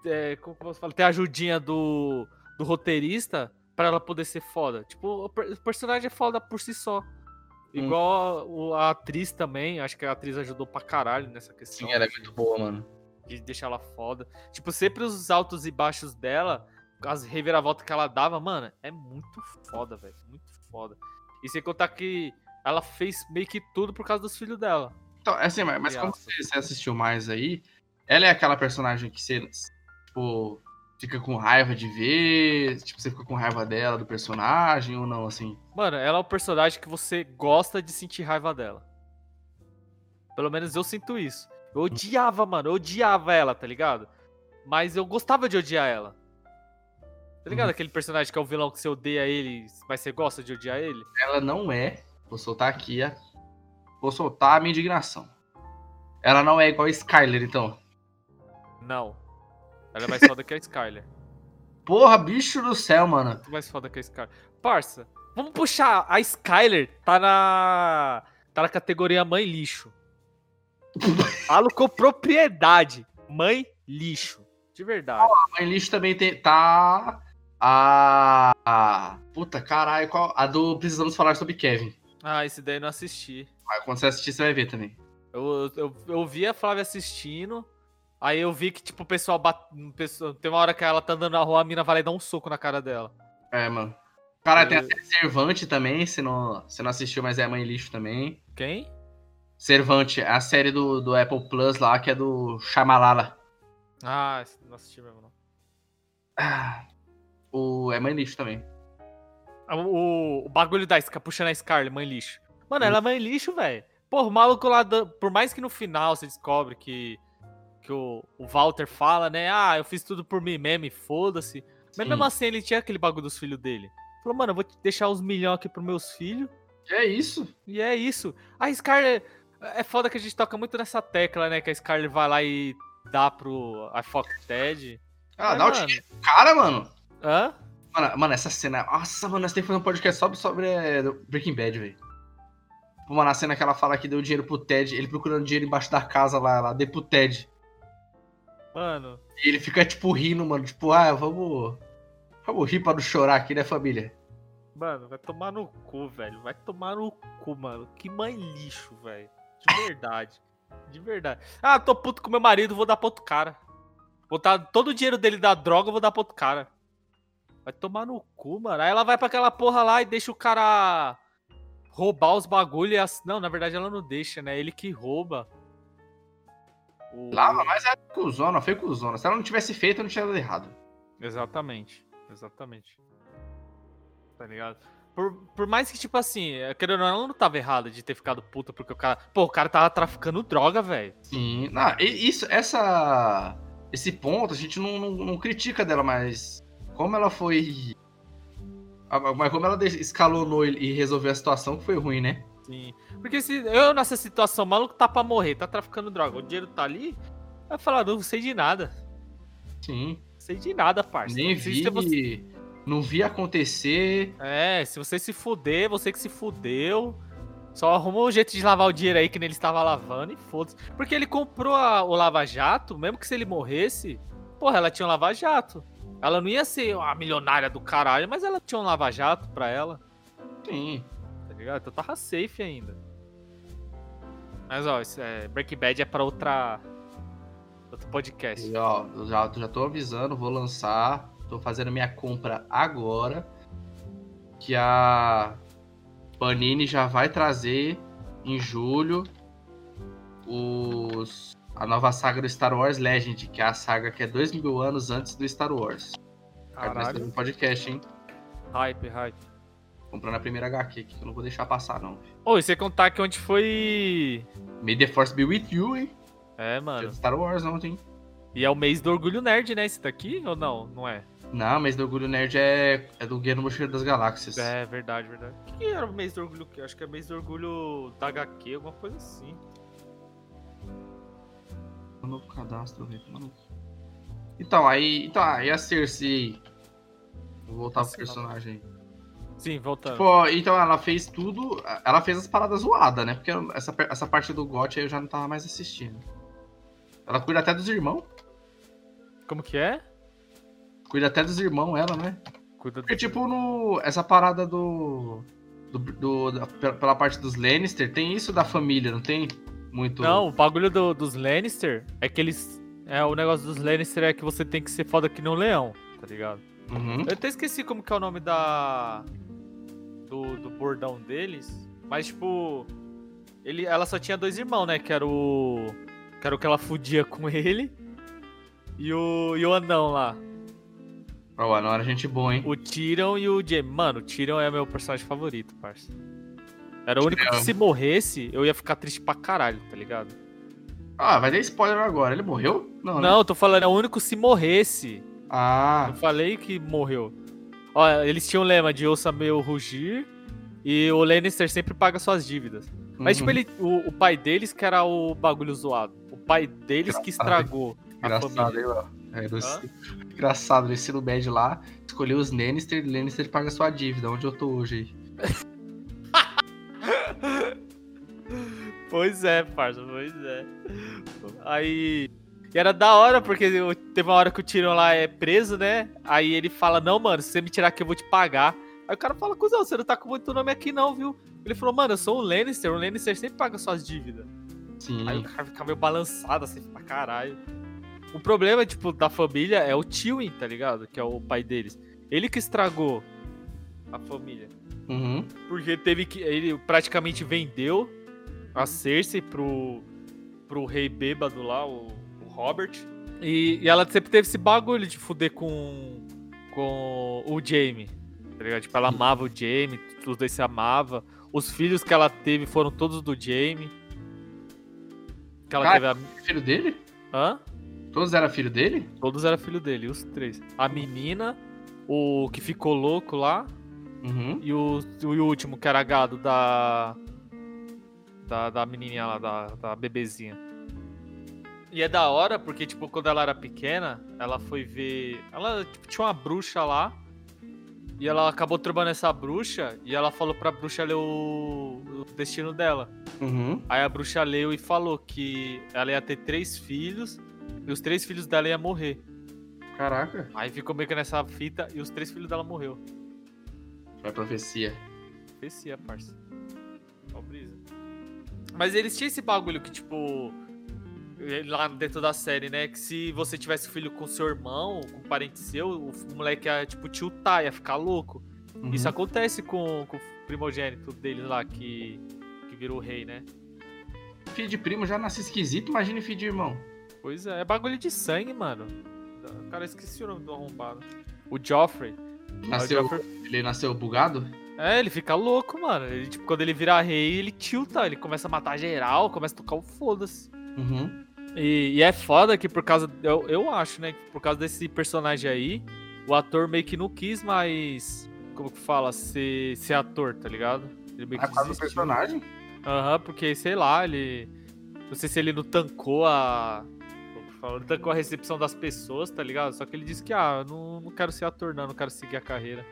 É, como posso falar? Ter a ajudinha do, do roteirista pra ela poder ser foda. Tipo, o per- o personagem é foda por si só. Igual o- a atriz também, acho que a atriz ajudou pra caralho nessa questão. Sim, ela é muito boa, mano. De deixar ela foda. Tipo, sempre os altos e baixos dela, as reviravoltas que ela dava, mano, é muito foda, velho. Muito foda. E sem contar que ela fez meio que tudo por causa dos filhos dela. Então, é assim, mas, mas como você, você assistiu mais aí, ela é aquela personagem que você, tipo, fica com raiva de ver, tipo, você fica com raiva dela, do personagem, ou não, assim? Mano, ela é um personagem que você gosta de sentir raiva dela. Pelo menos eu sinto isso. Eu odiava, mano. Eu odiava ela, tá ligado? Mas eu gostava de odiar ela. Tá ligado? Uhum. Aquele personagem que é o vilão que você odeia ele, mas você gosta de odiar ele? Ela não é, vou soltar aqui, a, vou soltar a minha indignação. Ela não é igual a Skyler, então. Não. Ela é mais foda que a Skyler. Porra, bicho do céu, mano. Muito mais foda que a Skyler. Parça, vamos puxar. A Skyler tá na. tá na categoria mãe lixo. Falo com propriedade. Mãe lixo. De verdade. A mãe lixo também tem, tá a, a... Puta, caralho, qual... A do Precisamos Falar sobre Kevin. Ah, esse daí eu não assisti. Mas quando você assistir, você vai ver também. Eu, eu, eu vi a Flávia assistindo. Aí eu vi que, tipo, o pessoal bate. Tem uma hora que ela tá andando na rua, a mina vai lá e dá um soco na cara dela. É, mano. Cara, tem a Eu- série Servante também, se não, se não assistiu, mas é a mãe lixo também. Quem? Servante, é a série do, do Apple Plus lá, que é do Shamalala. Ah, não assisti mesmo, não. Ah, o, é mãe lixo também. Ah, O, o bagulho da puxando a Scarlet, mãe lixo. Mano, ela é mãe lixo, velho. Porra, o maluco lá, da- por mais que no final você descobre que, que o, o Walter fala, né? Ah, eu fiz tudo por mim mesmo, foda-se. Mas mesmo assim, ele tinha aquele bagulho dos filhos dele. Falou, mano, eu vou deixar uns milhões aqui pros meus filhos. É isso. E é isso. A Scarlet. É foda que a gente toca muito nessa tecla, né? Que a Scarlet vai lá e dá pro a Fox Ted. Ah, Mas, dá o mano, tiro no cara, mano. Hã? mano. Mano, essa cena. Nossa, mano, nós temos que fazer um podcast só sobre é, Breaking Bad, velho. Mano, a cena que ela fala que deu dinheiro pro Ted, ele procurando dinheiro embaixo da casa lá, ela deu pro Ted. Mano, E ele fica, tipo, rindo, mano. Tipo, ah, vamos. Vamos rir pra não chorar aqui, né, família? Mano, vai tomar no cu, velho. Vai tomar no cu, mano. Que mãe lixo, velho. De verdade. De verdade. Ah, tô puto com meu marido, vou dar pra outro cara. Botar todo o dinheiro dele da droga, eu vou dar pro outro cara. Vai tomar no cu, mano. Aí ela vai pra aquela porra lá e deixa o cara roubar os bagulho e as... Não, na verdade ela não deixa, né? Ele que rouba. O- Lava, mas é cuzona, foi cuzona. Se ela não tivesse feito, não tinha dado errado. Exatamente. Exatamente. Tá ligado? Por, por mais que, tipo assim, é, querendo ou não, ela não tava errada de ter ficado puta porque o cara. Pô, o cara tava traficando droga, velho. Sim. Não, e- isso, essa. Esse ponto a gente não, não, não critica dela, mas como ela foi. Mas como ela escalonou e resolveu a situação, que foi ruim, né? Sim. Porque se eu nessa situação, o maluco tá pra morrer, tá traficando droga, o dinheiro tá ali, vai falar, não sei de nada. Sim. Não sei de nada, parça. Nem vi. você- Não vi acontecer. É, se você se fuder, você que se fudeu. Só arruma um jeito de lavar o dinheiro aí que ele estava lavando e foda-se. Porque ele comprou a- o Lava Jato, mesmo que se ele morresse, porra, ela tinha um Lava Jato. Ela não ia ser a milionária do caralho, mas ela tinha um Lava Jato pra ela, Sim. tá ligado? Então tava safe ainda. Mas ó, isso é, Breaking Bad é pra outra. Outro podcast. E, ó, já, já tô avisando, vou lançar. Tô fazendo minha compra agora. Que a Panini já vai trazer em julho os, a nova saga do Star Wars Legend, que é a saga que é dois mil anos antes do Star Wars. Caralho. um podcast, hein? Hype, hype. Comprando a primeira HQ aqui, que eu não vou deixar passar, não. Ô, e você contar que onde foi. May the Force be with you, hein? É, mano. Star Wars ontem. E é o mês do orgulho nerd, né? Esse daqui? Ou não? Não é? Não, mas do Orgulho Nerd é, é do Guia no Mochileiro das Galáxias. É, verdade, verdade. O que, era o mês do orgulho? Acho que é mês do orgulho da HQ, alguma coisa assim. Um novo cadastro, velho. Mano. Então, aí. Então, aí a Cersei. Vou voltar pro Nossa, personagem. Sim, voltando. Pô, então ela fez tudo. Ela fez as paradas zoadas, né? Porque essa, essa parte do GOT aí eu já não tava mais assistindo. Ela cuida até dos irmãos. Como que é? Cuida até dos irmãos, ela, né? Cuida. Porque, tipo, no, essa parada do. do, do- da- pela pela parte dos Lannister, tem isso da família, não tem? Muito. Não, o bagulho do- dos Lannister é que eles. É, o negócio dos Lannister é que você tem que ser foda que nem um leão, tá ligado? Uhum. Eu até esqueci como que é o nome da. Do, do bordão deles. Mas, tipo. Ele, ela só tinha dois irmãos, né? Que era o. Que era o que ela fudia com ele. E o, e o anão lá. Não era gente boa, hein? O Tyrion e o Jaime. Mano, o Tyrion é meu personagem favorito, parça. Era o único que Tyrion. se morresse, eu ia ficar triste pra caralho, tá ligado? Ah, vai dar spoiler agora. Ele morreu? Não, né? Não, eu tô falando, é o único se morresse. Ah, Não falei que morreu. Ó, eles tinham o lema de ouça meu rugir e o Lannister sempre paga suas dívidas. Mas, uhum. tipo, ele, o, o pai deles que era o bagulho zoado. O pai deles que Engraçado, estragou a Engraçado, família. hein, ó. É, no- Hã? Engraçado, no ensino médio lá, escolheu os Lannister, Lannister paga sua dívida, onde eu tô hoje aí. Pois é, parça, pois é. Aí. E era da hora, porque teve uma hora que o Tyrion lá é preso, né? Aí ele fala: Não, mano, se você me tirar aqui, eu vou te pagar. Aí o cara fala: Cusão, você não tá com muito nome aqui, não, viu? Ele falou: Mano, eu sou um Lannister, o Lannister sempre paga suas dívidas. Sim. Aí o cara fica meio balançado assim pra caralho. O problema, tipo, da família é o Tywin, tá ligado? Que é o pai deles. Ele que estragou a família. Uhum. Porque teve que. Ele praticamente vendeu a Cersei pro, pro rei bêbado lá, o, o Robert. E, e ela sempre teve esse bagulho de fuder com, com o Jaime. Tá ligado? Tipo, ela amava o Jaime, os dois se amavam. Os filhos que ela teve foram todos do Jaime. Que ela Cara, teve a. Filho dele? Hã? Todos eram filho dele? Todos eram filho dele, os três. A menina, o que ficou louco lá, Uhum. E o, e o último, que era gado da. Da, da menininha lá, da, da bebezinha. E é da hora, porque, tipo, quando ela era pequena, ela foi ver. Ela tipo, tinha uma bruxa lá. E ela acabou trombando essa bruxa. E ela falou pra bruxa ler o, o destino dela. Uhum. Aí a bruxa leu e falou que ela ia ter três filhos. E os três filhos dela iam morrer. Caraca. Aí ficou meio que nessa fita. E os três filhos dela morreu. Foi profecia. Profecia, parça. Ó, brisa. Mas eles tinham esse bagulho que, tipo. eh, lá dentro da série, né? Que se você tivesse filho com seu irmão, com um parente seu, o, o moleque ia, tipo, tiltar, ia ficar louco. Uhum. Isso acontece com, com o primogênito deles lá, que, que virou rei, né? Filho de primo já nasce esquisito, imagine filho de irmão. Pois é, é bagulho de sangue, mano. Cara, esqueci o nome do arrombado. O Joffrey. Nasceu, o Joffrey- ele nasceu bugado? É, ele fica louco, mano. Ele, tipo, quando ele vira rei, ele tilta, ele começa a matar geral, começa a tocar o foda-se. Uhum. E, e é foda que por causa. Eu, eu acho, né? Que por causa desse personagem aí, o ator meio que não quis mais. Como que fala? Ser, ser ator, tá ligado? Ele meio Na que casa do desistiu. personagem? Aham, porque, sei lá, ele. Não sei se ele não tancou a. como que fala? Não tancou a recepção das pessoas, tá ligado? Só que ele disse que, ah, eu não, não quero ser ator, não, não quero seguir a carreira.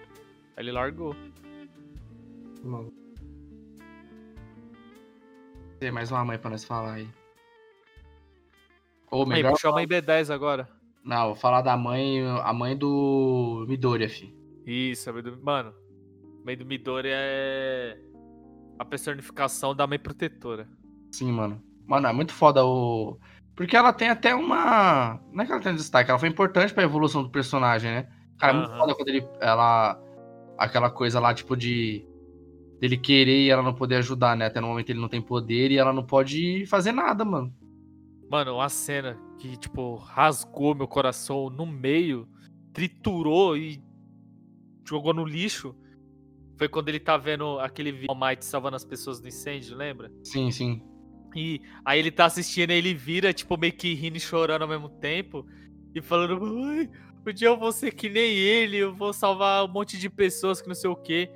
Aí ele largou. Tem mais uma mãe pra nós falar aí. Ou Aí, melhor, puxou a mãe B10 agora. não, vou falar da mãe, a mãe do Midoriya, fi. Isso, a mãe do. Mano, a mãe do Midori é. A personificação da mãe protetora. Sim, mano. Mano, é muito foda o. Porque ela tem até uma. Não é que ela tem destaque, ela foi importante pra evolução do personagem, né? Cara, é muito foda quando ele. Ela. Aquela coisa lá, tipo, de. Dele querer e ela não poder ajudar, né? Até no momento ele não tem poder e ela não pode fazer nada, mano. Mano, uma cena que, tipo, rasgou meu coração no meio, triturou e jogou no lixo. Foi quando ele tá vendo aquele vídeo All Might salvando as pessoas do incêndio, lembra? Sim, sim. E aí ele tá assistindo e ele vira, tipo, meio que rindo e chorando ao mesmo tempo. E falando, ai, um dia eu vou ser que nem ele, eu vou salvar um monte de pessoas que não sei o quê.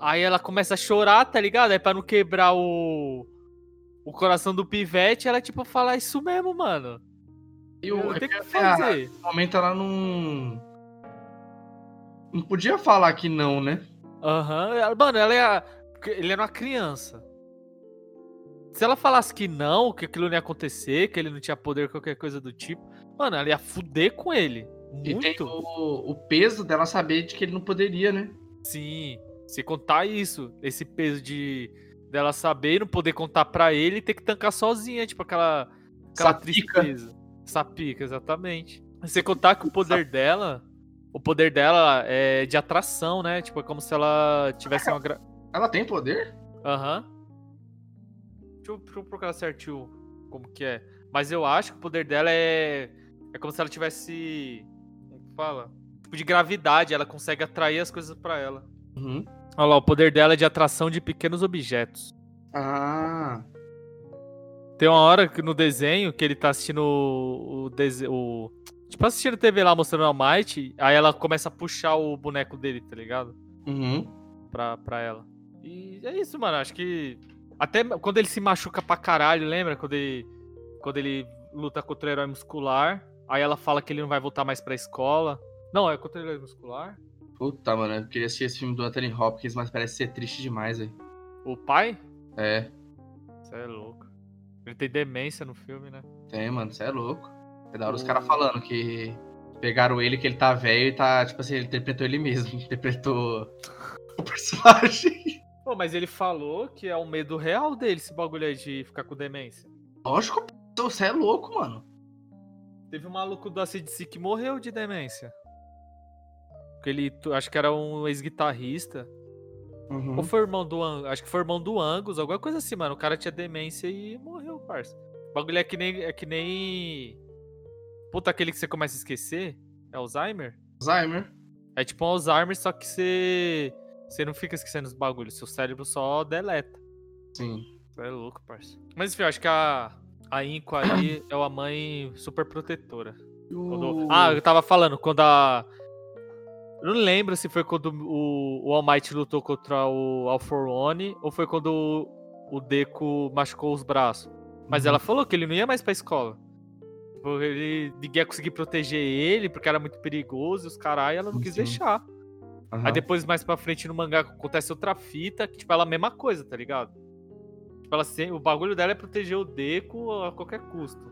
Aí ela começa a chorar, tá ligado? Aí pra não quebrar o, o coração do pivete, ela, tipo, fala isso mesmo, mano. E o, tenho que é, fazer. no momento ela não. Não podia falar que não, né? Aham. Ela- Mano, ela é. Ele era uma criança. Se ela falasse que não, que aquilo não ia acontecer, que ele não tinha poder, qualquer coisa do tipo, mano, ela ia fuder com ele. E tem Muito. o, o peso dela saber de que ele não poderia, né? Sim. Se contar isso, esse peso de dela saber e não poder contar pra ele e ter que tancar sozinha, tipo aquela, aquela Sapica. tristeza. Sapica, exatamente. Você contar que o poder dela, o poder dela é de atração, né? Tipo, é como se ela tivesse uma gra... Ela tem poder? Aham. Deixa, eu, deixa eu procurar certinho como que é. Mas eu acho que o poder dela é. É como se ela tivesse. Como que fala? Tipo de gravidade, ela consegue atrair as coisas pra ela. Uhum. Olha lá, o poder dela é de atração de pequenos objetos. Ah. Tem uma hora que no desenho que ele tá assistindo o. O... Tipo, assistindo TV lá mostrando a Might, aí ela começa a puxar o boneco dele, tá ligado? Uhum. pra, pra ela. E é isso, mano. Acho que. Até quando ele se machuca pra caralho, lembra? Quando ele, quando ele luta contra o herói muscular. Aí ela fala que ele não vai voltar mais pra escola. Não, é contra o herói muscular? Puta, mano, eu queria assistir esse filme do Anthony Hopkins, mas parece ser triste demais, velho. O pai? É, Você é louco. Ele tem demência no filme, né? tem, mano, você é louco. É da hora os O- caras falando que pegaram ele, que ele tá velho e tá, tipo assim, ele interpretou ele mesmo, interpretou o personagem. Pô, mas ele falou que é o medo real dele, esse bagulho aí de ficar com demência. Lógico, você é louco, mano. Teve um maluco do ACDC que morreu de demência. Porque ele, acho que era um ex-guitarrista. Uhum. Ou foi irmão do Angus? Acho que foi irmão do Angus, alguma coisa assim, mano. O cara tinha demência e morreu, parça. O bagulho é que nem. É que nem. Puta, aquele que você começa a esquecer? É Alzheimer? Alzheimer. É tipo um Alzheimer, só que você. Você não fica esquecendo os bagulhos, seu cérebro só deleta. Sim. Você é louco, parça. Mas enfim, eu acho que a. A Inco aí é uma mãe super protetora. Quando- O- Ah, eu tava falando, quando a. Eu não lembro se foi quando o, o All Might lutou contra o Alforone ou foi quando o, o Deco machucou os braços. Mas Uhum. ela falou que ele não ia mais pra escola. Tipo, Ele, ninguém ia conseguir proteger ele porque era muito perigoso e os caralho, ela não quis sim. deixar. Aham. Aí depois, mais pra frente no mangá, acontece outra fita, que tipo, ela é a mesma coisa, tá ligado? Tipo, ela, o bagulho dela é proteger o Deco a qualquer custo.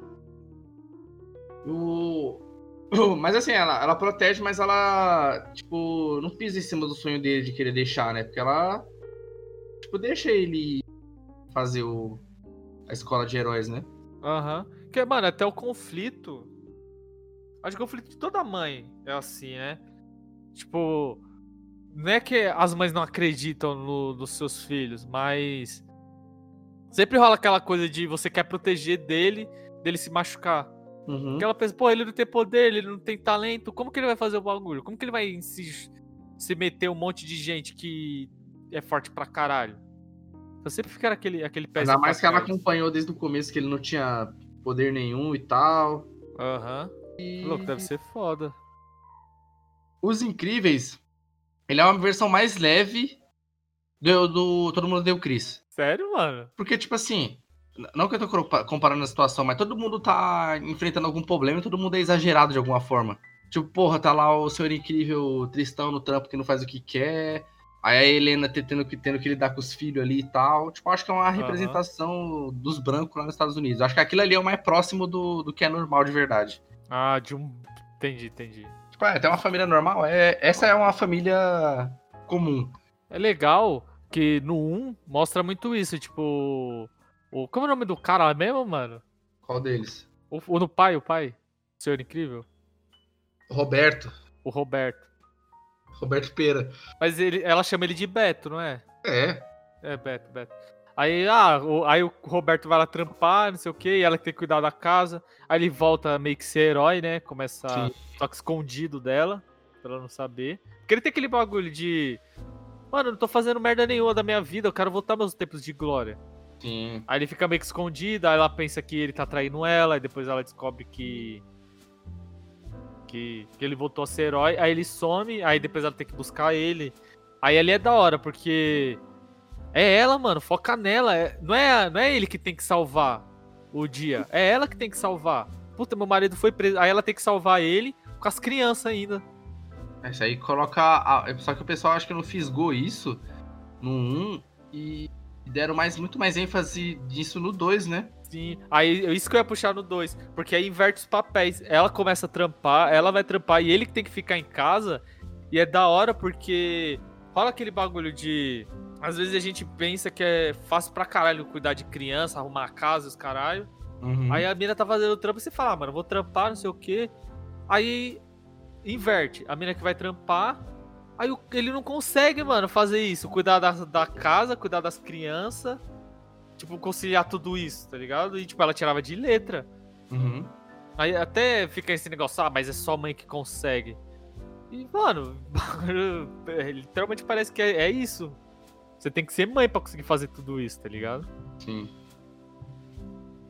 O... Mas assim, ela, ela protege, mas ela, tipo, não pisa em cima do sonho dele de querer deixar, né? Porque ela, tipo, deixa ele fazer o... a escola de heróis, né? Aham. Porque, mano, até o conflito. Acho que o conflito de toda mãe é assim, né? Tipo. Não é que as mães não acreditam no- nos seus filhos, mas. Sempre rola aquela coisa de você quer proteger dele, dele se machucar. Uhum. Porque ela pensa, pô, ele não tem poder, ele não tem talento, como que ele vai fazer o bagulho? Como que ele vai se, se meter um monte de gente que é forte pra caralho? Então sempre fica aquele, aquele pezinho Ainda mais que ela acompanhou desde o começo que ele não tinha poder nenhum e tal. Aham. E... Louco, deve ser foda. Os Incríveis, ele é uma versão mais leve do, do Todo Mundo Deu Chris. Sério, mano? Porque, tipo assim, não que eu tô compa- comparando a situação, mas todo mundo tá enfrentando algum problema e todo mundo é exagerado de alguma forma. Tipo, porra, tá lá o senhor incrível Tristão no trampo que não faz o que quer. Aí a Helena te- tendo que, tendo que lidar com os filhos ali e tal. Tipo, acho que é uma representação dos brancos lá nos Estados Unidos. Acho que aquilo ali é o mais próximo do, do que é normal de verdade. Ah, de um. Entendi, entendi. Tipo, é, tem uma família normal. É, essa é uma família comum. É legal que no 1 mostra muito isso, tipo. O, como é o nome do cara lá mesmo, mano? Qual deles? O, o no pai, o pai? Senhor Incrível? Roberto. O Roberto. Roberto Pera. Mas ele, ela chama ele de Beto, não é? É. É, Beto, Beto. Aí, ah, o, aí o Roberto vai lá trampar, não sei o que, e ela tem que cuidar da casa. Aí ele volta meio que ser herói, né? Começa. Sim. Só que escondido dela, pra ela não saber. Porque ele tem aquele bagulho de. Mano, eu não tô fazendo merda nenhuma da minha vida, eu quero voltar meus tempos de glória. Sim. Aí ele fica meio que escondido, aí ela pensa que ele tá traindo ela, e depois ela descobre que. Que, que ele voltou a ser herói, aí ele some, aí depois ela tem que buscar ele. Aí ali é da hora, porque. É ela, mano, foca nela. é- não, é, não é ele que tem que salvar o dia, é ela que tem que salvar. Puta, meu marido foi preso. Aí ela tem que salvar ele com as crianças ainda. Isso aí coloca. a- Só que o pessoal acho que não fisgou isso no 1 e deram mais, muito mais ênfase disso no 2, né? Sim, aí isso que eu ia puxar no 2, porque aí inverte os papéis. Ela começa a trampar, ela vai trampar e ele que tem que ficar em casa. E é da hora porque rola aquele bagulho de. Às vezes a gente pensa que é fácil pra caralho cuidar de criança, arrumar a casa, os caralho. Uhum. Aí a mina tá fazendo trampo e você fala, ah, mano, vou trampar, não sei o quê. Aí inverte. A mina que vai trampar. Aí ele não consegue, mano, fazer isso. Cuidar da, da casa, cuidar das crianças. Tipo, conciliar tudo isso, tá ligado? E, tipo, ela tirava de letra. Uhum. Aí até fica esse negócio, ah, mas é só mãe que consegue. E, mano, é, literalmente parece que é, é isso. Você tem que ser mãe pra conseguir fazer tudo isso, tá ligado? Sim.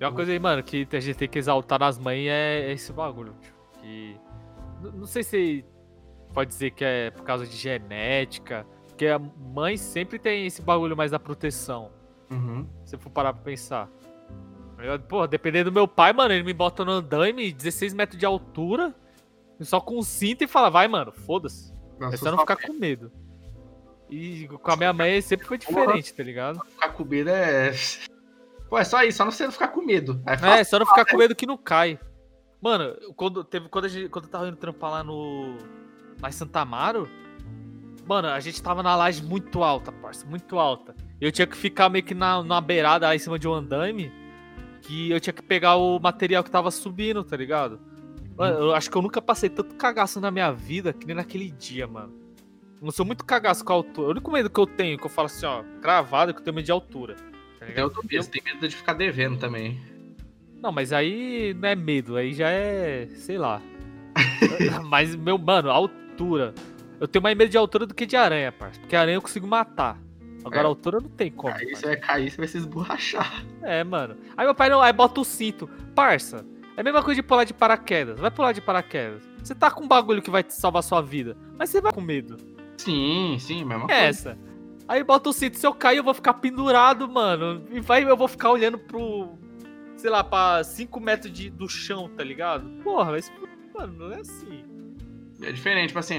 E uma coisa aí, mano, que a gente tem que exaltar nas mães é, é esse bagulho. Tipo, que. Não sei se pode dizer que é por causa de genética. Porque a mãe sempre tem esse bagulho mais da proteção. Uhum. Se eu for parar pra pensar. Pô, dependendo do meu pai, mano, ele me bota no andaime, 16 metros de altura, só com um cinto e fala, vai, mano, foda-se. É só não ficar com medo. E com a minha mãe sempre foi diferente, tá ligado? Ficar com medo é. Pô, é só isso, só não você não ficar com medo. É, fala, só não ficar com medo que não cai. Mano, quando, teve, quando, a gente, quando eu tava indo trampar lá no. Lá em Santa Amaro, mano, a gente tava na laje muito alta, parça, muito alta. Eu tinha que ficar meio que na, na beirada lá em cima de um andaime, que eu tinha que pegar o material que tava subindo, tá ligado? Mano, eu acho que eu nunca passei tanto cagaço na minha vida que nem naquele dia, mano. Eu sou muito cagaço com a altura. O único medo que eu tenho, que eu falo assim, ó, cravado, é que eu tenho medo de altura. Tá ligado? eu tô medo, tem medo de ficar devendo também. Não, mas aí não é medo, aí já é. sei lá. mas, meu, mano, altura. Eu tenho mais medo de altura do que de aranha, parça. Porque aranha eu consigo matar. Agora, É. altura não tem como. Aí você vai cair, você vai se esborrachar. É, mano. Aí meu pai não, aí bota o cinto. Parça, é a mesma coisa de pular de paraquedas. Vai pular de paraquedas. Você tá com um bagulho que vai te salvar sua vida, mas você vai com medo. Sim, sim, mesma É coisa. essa. Aí bota o cinto, se eu cair, eu vou ficar pendurado, mano. E vai, eu vou ficar olhando pro. Sei lá, pra 5 metros de, do chão, tá ligado? Porra, mas. Mano, não é assim. É diferente, tipo assim,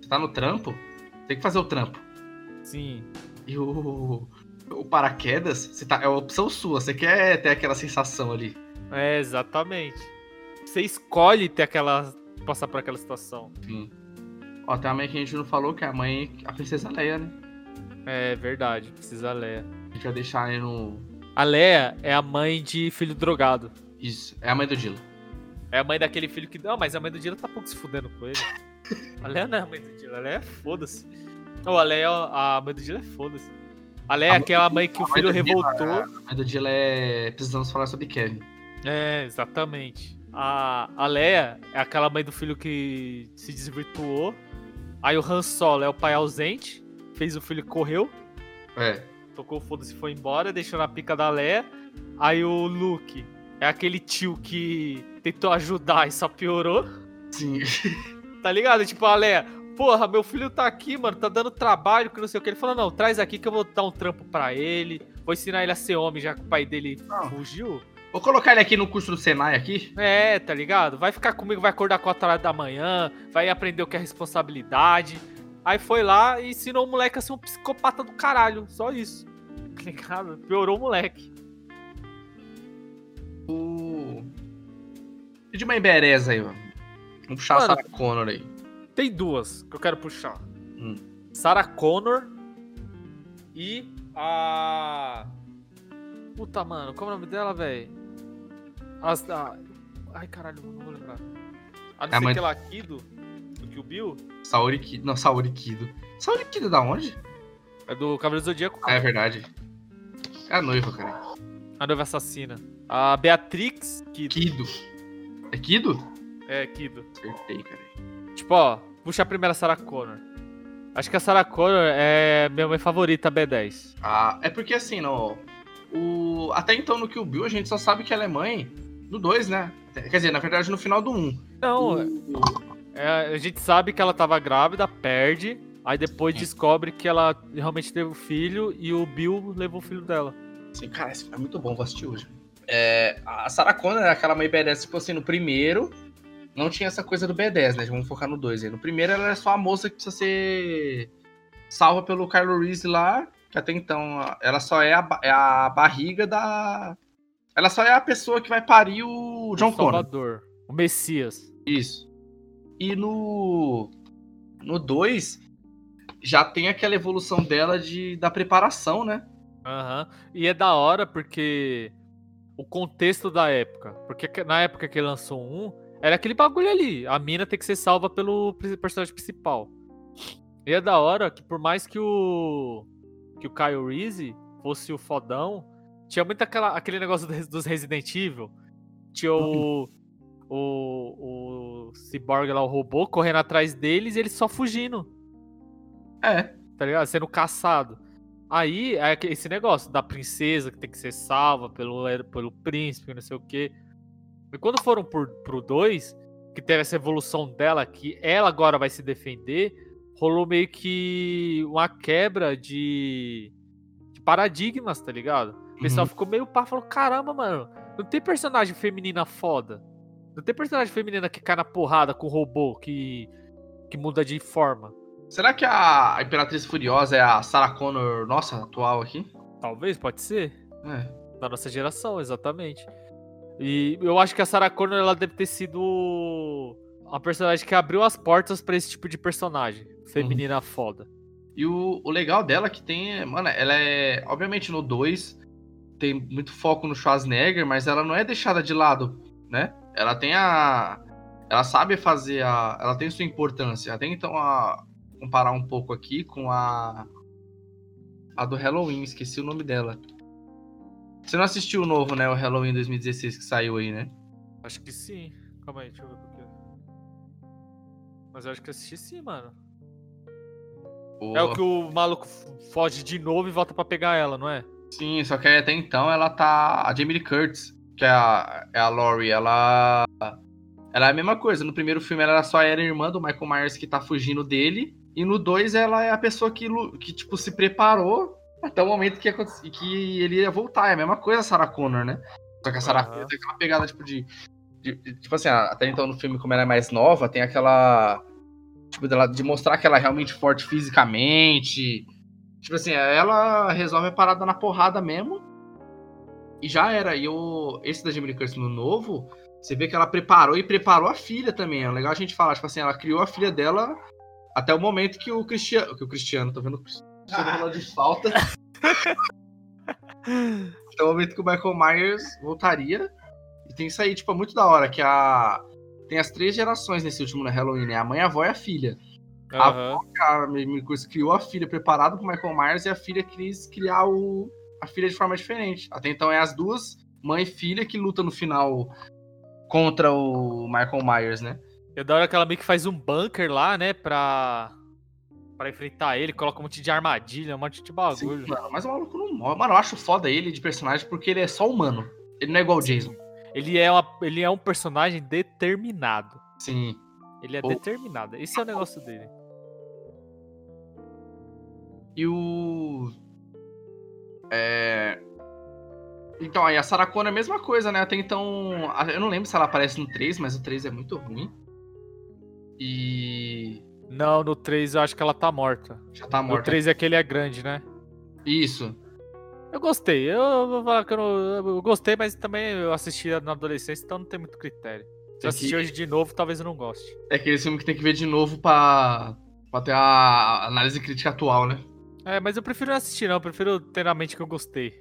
você tá no trampo, tem que fazer o trampo. Sim. E o, o paraquedas, você tá, é uma opção sua, você quer ter aquela sensação ali. É, exatamente. Você escolhe ter aquela. passar por aquela situação. Enfim. Ó, tem uma mãe que a gente não falou, que é a mãe, a princesa Leia, né? É verdade, precisa a Leia. A gente vai deixar aí no. A Leia é a mãe de filho drogado. Isso, é a mãe do Dila. É a mãe daquele filho que. Não, mas a mãe do Dila tá pouco se fudendo com ele. A Leia não é a mãe do Dila, a Leia é foda-se. Não, a Leia, a mãe do Dila é foda-se. A Leia é A aquela mãe que o filho Dila, revoltou. A mãe do Dila é. Precisamos falar sobre Kevin. É, exatamente. A, a Leia é aquela mãe do filho que se desvirtuou. Aí o Han Solo é o pai ausente, fez o filho correu, É. tocou o foda-se e foi embora, deixou na pica da Leia. Aí o Luke é aquele tio que tentou ajudar e só piorou. Sim. Tá ligado? Tipo, a Leia, porra, meu filho tá aqui, mano, tá dando trabalho, que não sei o que. Ele falou, não, traz aqui que eu vou dar um trampo pra ele. Vou ensinar ele a ser homem, já que o pai dele Não. fugiu. Vou colocar ele aqui no curso do Senai aqui. É, tá ligado? Vai ficar comigo, vai acordar 4 horas da manhã, vai aprender o que é responsabilidade. Aí foi lá e ensinou o moleque a ser um psicopata do caralho. Só isso. Tá ligado? Piorou o moleque. O. E de uma Ibereza aí, mano. Vamos puxar Mano. a Sarah Connor aí. Tem duas que eu quero puxar. Hum. Sarah Connor e a. Puta, mano, como é o nome dela, velho? As- a- Ai, caralho, não vou lembrar. A não É ser mãe- que ela Kido, do Kill Bill, Saori Kido. Não, Saori Kido. Saori Kido é da onde? é do Cavaleiro do Zodíaco. Ah, é verdade. É a noiva, cara. A noiva assassina. A Beatrix Kido. Kido. É Kido? É, Kido. Acertei, cara. Tipo, ó, puxa a primeira Sarah Connor. Acho que a Sarah Connor é minha mãe favorita, a B10. Ah, é porque assim, no. O... Até então no Kill Bill a gente só sabe que ela é mãe do 2, né? Quer dizer, na verdade no final do 1. Um. Não, é, a gente sabe que ela tava grávida, perde, aí depois Sim. descobre que ela realmente teve o filho e o Bill levou o filho dela. Assim, cara, esse filme é muito bom, vou assistir hoje. É, a Sarah Connor é aquela mãe B10, tipo assim, no primeiro não tinha essa coisa do B10, né? Vamos focar no 2 aí. No primeiro ela é só a moça que precisa ser salva pelo Kylo Reese lá, que até então ela só é a, é a barriga da... Ela só é a pessoa que vai parir o John o Connor. Salvador, o Messias. Isso. E no no 2 já tem aquela evolução dela de da preparação, né? Aham. E é da hora porque o contexto da época. Porque que- na época que lançou um, era aquele bagulho ali. A mina tem que ser salva pelo personagem principal. E é da hora que por mais que o que o Kyle Reese fosse o fodão, tinha muito aquela, aquele negócio do- dos Resident Evil. Tinha o o, o Cyborg lá, o robô, correndo atrás deles e eles só fugindo É. tá ligado? Sendo caçado. Aí é esse negócio da princesa que tem que ser salva pelo, pelo príncipe, não sei o quê. E quando foram por, pro 2, que teve essa evolução dela, que ela agora vai se defender, rolou meio que uma quebra de, de paradigmas, tá ligado? O pessoal Uhum. ficou meio pá, falou: caramba, mano, não tem personagem feminina foda. Não tem personagem feminina que cai na porrada com robô, que, que muda de forma. Será que a Imperatriz Furiosa é a Sarah Connor nossa atual aqui? Talvez, pode ser. É. Da nossa geração, exatamente. E eu acho que a Sarah Connor ela deve ter sido a personagem que abriu as portas pra esse tipo de personagem. Feminina foda. E o, o legal dela é que tem, é, mano, ela é, obviamente no 2 tem muito foco no Schwarzenegger, mas ela não é deixada de lado, né? Ela tem a ela sabe fazer a, ela tem sua importância. Até então a comparar um pouco aqui com a a do Halloween, esqueci o nome dela. Você não assistiu o novo, né, o Halloween 2016 que saiu aí, né? Acho que sim. Calma aí, deixa eu ver porque. Mas eu acho que assisti sim, mano. O- É o que o maluco foge de novo e volta pra pegar ela, não é? Sim, só que até então ela tá. A Jamie Lee Curtis, que é a, é a Laurie, ela. Ela é a mesma coisa. No primeiro filme ela só era irmã do Michael Myers que tá fugindo dele. E no 2 ela é a pessoa que, que tipo, se preparou até o momento que, que ele ia voltar. É a mesma coisa a Sarah Connor, né? Só que a Sarah. Connor tem aquela pegada, tipo, de, de- de- Tipo assim, até então no filme, como ela é mais nova, tem aquela. Tipo, dela, de mostrar que ela é realmente forte fisicamente. Tipo assim, ela resolve a parada na porrada mesmo. E já era. E o, esse da Jamie Curtis no novo, você vê que ela preparou e preparou a filha também. É legal a gente falar, tipo assim, ela criou a filha dela até o momento que o Cristiano. Que o Cristiano, tô vendo o Cristiano falando de falta. até o momento que o Michael Myers voltaria. E tem isso aí, tipo, é muito da hora, que a. Tem as três gerações nesse último né, Halloween, né? A mãe, a avó e a filha. A Aham. A Curtis criou a filha preparada pro Michael Myers e a filha quis criar o... a filha de forma diferente. Até então é as duas, mãe e filha, que lutam no final contra o Michael Myers, né? É da hora que ela meio que faz um bunker lá, né? Pra. Pra enfrentar ele, coloca um monte de armadilha, um monte de bagulho. Sim, mano, mas o maluco não morre. Mano, eu acho foda ele de personagem porque ele é só humano. Ele não é igual o Jason. Ele é, uma, ele é um personagem determinado. Sim. Ele é O- determinado. Esse é o negócio dele. E o. É. Então, aí a Sarah Connor é a mesma coisa, né? Até então. Eu não lembro se ela aparece no 3, mas o 3 é muito ruim. E. Não, no 3 eu acho que ela tá morta. Já tá No morta. 3 é que ele é grande, né? Isso. Eu gostei. Eu, vou falar que eu, não- eu gostei, mas também eu assistia na adolescência, então não tem muito critério. Se eu Tem assistir que- hoje de novo, talvez eu não goste. É aquele filme que tem que ver de novo pra, pra ter a análise crítica atual, né? É, mas eu prefiro não assistir, não. Eu prefiro ter na mente que eu gostei.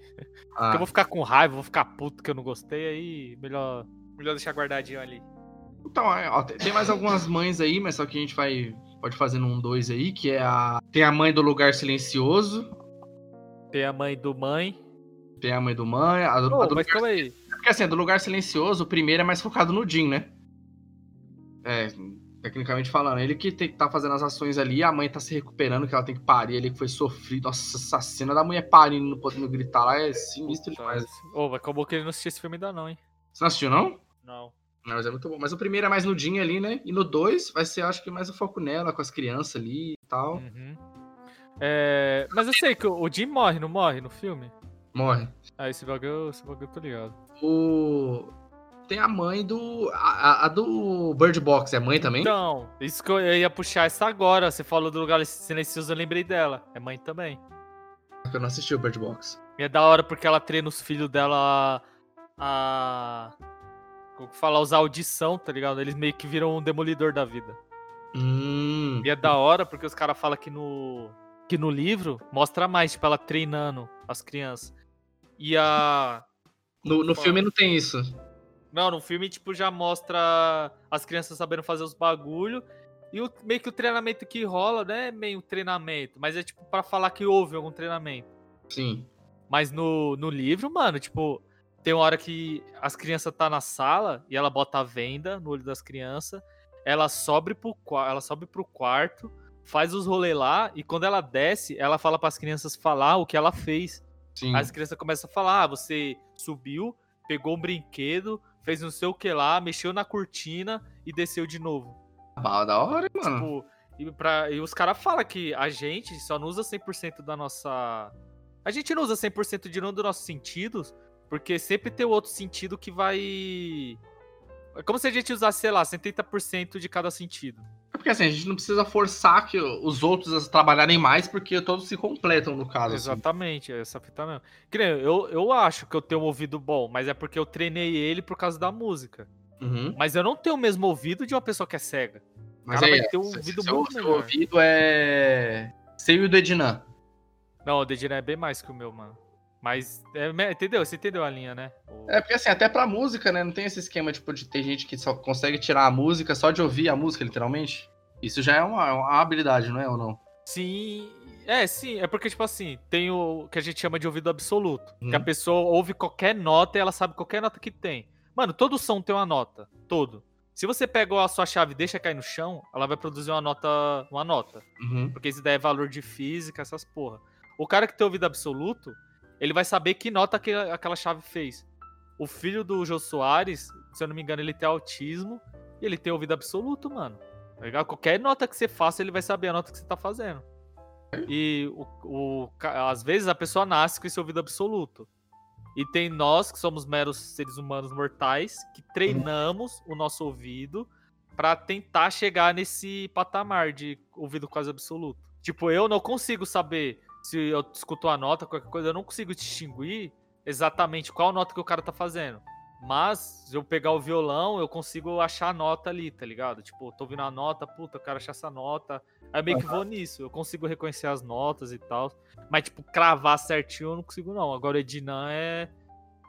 Ah, Porque eu vou ficar com raiva, vou ficar puto que eu não gostei, aí melhor, melhor deixar guardadinho ali. Então, é, ó, tem- mais algumas mães aí, mas só que a gente vai. Pode fazer num dois aí, que é a. Tem a mãe do lugar silencioso. Tem a mãe do mãe. Tem a mãe do mãe. A do, Ô, a do mas lugar calma aí. Porque assim, a do lugar silencioso, o primeiro é mais focado no Jim, né? É, tecnicamente falando, ele que tem que tá fazendo as ações ali, a mãe tá se recuperando, que ela tem que parir ali, que foi sofrido. Nossa, essa cena da mulher parindo, não podendo gritar lá é sinistro demais. Ô, mas acabou que ele não assistiu esse filme ainda não, hein? Você não assistiu, não? Não. Não, mas é muito bom. Mas o primeiro é mais no Jim ali, né? E no dois vai ser, acho que, mais o foco nela, com as crianças ali e tal. Uhum. É, mas eu sei que o o Jim morre, não morre no filme? Morre. Ah, esse bagulho, esse bagulho eu tô ligado. O... Tem a mãe do... A, a- do Bird Box, é mãe também? Então, isso que eu ia puxar essa agora. Você falou do lugar silencioso, eu lembrei dela. É mãe também. Eu não assisti o Bird Box. E é da hora porque ela treina os filhos dela a. Como que fala? Usar audição, tá ligado? Eles meio que viram um demolidor da vida. Hum... E é da hora porque os caras falam que no. Que no livro mostra mais, tipo, ela treinando as crianças. E a. No, no filme não tem isso. Não, no filme, tipo, já mostra as crianças sabendo fazer os bagulho. E o, meio que o treinamento que rola, não é meio treinamento, mas é tipo pra falar que houve algum treinamento. Sim. Mas no, no livro, mano, tipo, tem uma hora que as crianças tá na sala e ela bota a venda no olho das crianças, ela sobe pro, ela sobe pro quarto, faz os rolês lá, e quando ela desce, ela fala pras crianças falar o que ela fez. Sim. As crianças começam a falar: ah, você subiu, pegou um brinquedo, fez não sei o que lá, mexeu na cortina e desceu de novo. Ah, da hora, hein, mano. Tipo, e, pra, e os caras falam que a gente só não usa 100% da nossa. A gente não usa 100% de nenhum dos nossos sentidos, porque sempre tem o outro sentido que vai. É como se a gente usasse, sei lá, 70% de cada sentido. É porque assim, a gente não precisa forçar que os outros a trabalharem mais, porque todos se completam no caso. assim. Exatamente, é essa fita mesmo. Eu, eu acho que eu tenho um ouvido bom, mas é porque eu treinei ele por causa da música. Uhum. Mas eu não tenho o mesmo ouvido de uma pessoa que é cega. Mas cara aí, vai ter um ouvido seu, muito seu melhor. ouvido é. Seu e o do Ednan. Não, o Dedina é bem mais que o meu, mano. Mas, é, entendeu? Você entendeu a linha, né? É porque assim, até pra música, né? Não tem esse esquema, tipo, de ter gente que só consegue tirar a música só de ouvir a música, literalmente. Isso já é uma, é uma habilidade, não é ou não? Sim. É, sim. É porque, tipo assim, tem o que a gente chama de ouvido absoluto. Que a Hum. pessoa ouve qualquer nota e ela sabe qualquer nota que tem. Mano, todo som tem uma nota. Todo. Se você pega a sua chave e deixa cair no chão, ela vai produzir uma nota. Uma nota. Uhum. Porque isso daí é valor de física, essas porra. O cara que tem ouvido absoluto, ele vai saber que nota que aquela chave fez. O filho do Jô Soares, se eu não me engano, ele tem autismo e ele tem ouvido absoluto, mano. Tá ligado? Qualquer nota que você faça, ele vai saber a nota que você tá fazendo. E o, o às vezes a pessoa nasce com esse ouvido absoluto. E tem nós, que somos meros seres humanos mortais, que treinamos o nosso ouvido pra tentar chegar nesse patamar de ouvido quase absoluto. Tipo, eu não consigo saber se eu escuto a nota, qualquer coisa, eu não consigo distinguir exatamente qual nota que o cara tá fazendo. Mas, se eu pegar o violão, eu consigo achar a nota ali, tá ligado? Tipo, tô ouvindo a nota, puta, eu quero achar essa nota. Aí meio que vou nisso, eu consigo reconhecer as notas e tal. Mas, tipo, cravar certinho eu não consigo, não. Agora o Ednan é.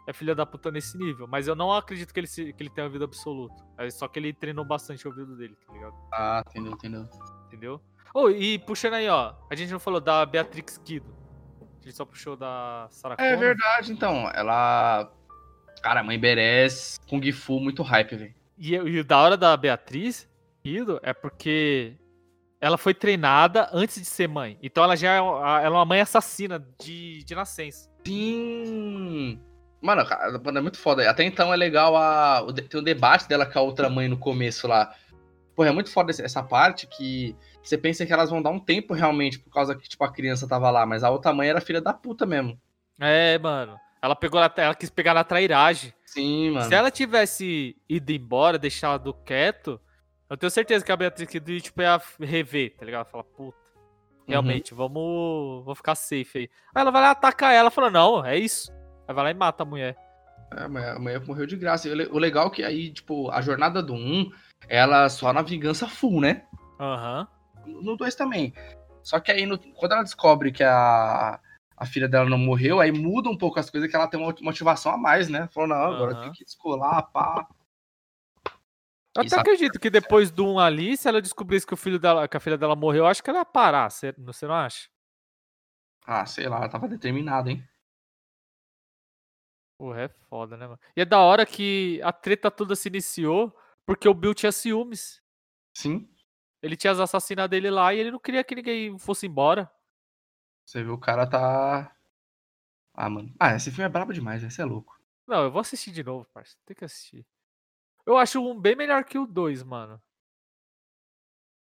é filha da puta nesse nível. Mas eu não acredito que ele, se- que ele tenha ouvido absoluto. É só que ele treinou bastante o ouvido dele, tá ligado? Ah, entendeu, entendeu. Entendeu? Oh, e puxando aí, ó. A gente não falou da Beatrix Kido. A gente só puxou da Sarah É Connor. verdade, então. Ela. Cara, mãe Beres, Kung Fu, muito hype, velho. E, e o da hora da Beatriz Kido é porque ela foi treinada antes de ser mãe. Então ela já é, uma- ela é uma mãe assassina de, de nascença. Sim. Mano, cara, é muito foda. Até então é legal a. Tem o debate dela com a outra mãe no começo lá. Pô, é muito foda essa parte que você pensa que elas vão dar um tempo realmente, por causa que, tipo, a criança tava lá, mas a outra mãe era filha da puta mesmo. É, mano. Ela pegou ela quis pegar na trairagem. Sim, mano. Se ela tivesse ido embora, deixado quieto, eu tenho certeza que a Beatriz Kido tipo, ia rever, tá ligado? Fala, puta, Uhum. realmente, vamos, vamos ficar safe aí. Aí ela vai lá atacar ela, fala, não, é isso. Aí vai lá e mata a mulher. É, a mulher morreu de graça. O le- O legal é que aí, tipo, a jornada do 1, ela só na vingança full, né? Aham. No 2 também. Só que aí, no- quando ela descobre que a, a filha dela não morreu, aí muda um pouco as coisas, que ela tem uma motivação a mais, né? Falou, não, agora Aham. tem que descolar, pá. Eu até acredito que depois do 1 ali, se ela descobrisse que, o filho dela, que a filha dela morreu, eu acho que ela ia parar, você você não acha? Ah, sei lá, ela tava determinada, hein? Porra, é foda, né, mano? E é da hora que a treta toda se iniciou porque o Bill tinha ciúmes. Sim. Ele tinha as assassinadas dele lá e ele não queria que ninguém fosse embora. Você viu, o cara tá. Ah, mano. Ah, esse filme é brabo demais, esse é louco. Não, eu vou assistir de novo, parça. Tem que assistir. Eu acho um bem melhor que o 2, mano.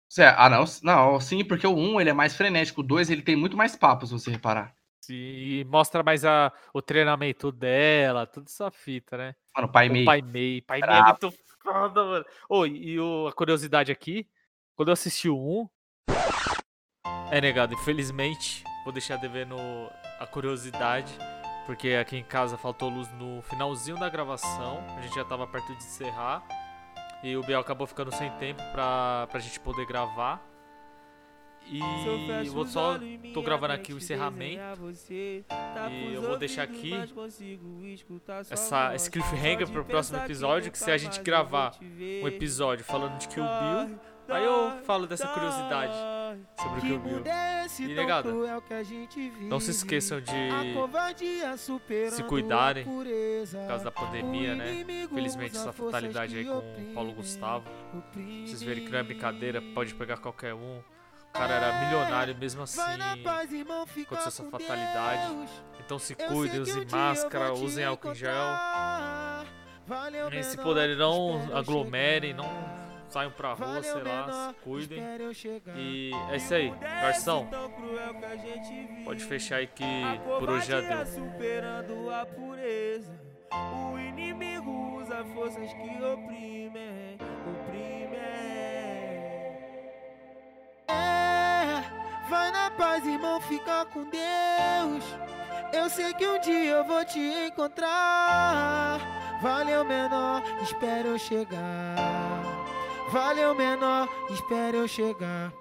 Cê- Ah, não, não, sim, porque o 1 ele é mais frenético, o 2 ele tem muito mais papo, se você reparar. Sim, E mostra mais a, o treinamento dela, toda essa fita, né? Mano, pai O meio. Pai Mei. Pai Mei é muito foda, mano. Ô, e o- a curiosidade aqui, quando eu assisti o 1, é negado, infelizmente, vou deixar devendo a curiosidade, porque aqui em casa faltou luz no finalzinho da gravação, a gente já tava perto de encerrar, e o Biel acabou ficando sem tempo pra, pra gente poder gravar. E eu vou só tô gravando aqui o encerramento. E eu vou deixar aqui essa, esse cliffhanger pro próximo episódio, que se a gente gravar um episódio falando de Kill Bill, aí eu falo dessa curiosidade sobre o Kill Bill. E negada, não se esqueçam de se cuidarem por causa da pandemia, né? Infelizmente essa fatalidade aí com o Paulo Gustavo. Vocês verem que não é brincadeira, pode pegar qualquer um. O cara era milionário mesmo assim. Aconteceu essa fatalidade. Então se cuidem, usem máscara, usem álcool em gel. E se puderem, não aglomerem, não saiam pra rua, sei lá, se cuidem. E é isso aí, garçom. Pode fechar aí que por hoje já deu. superando a pureza. O inimigo usa forças que oprimem, oprimem. É, vai na paz, irmão, fica com Deus. Eu sei que um dia eu vou te encontrar. Valeu, menor, espera eu chegar. Valeu, menor, espera eu chegar.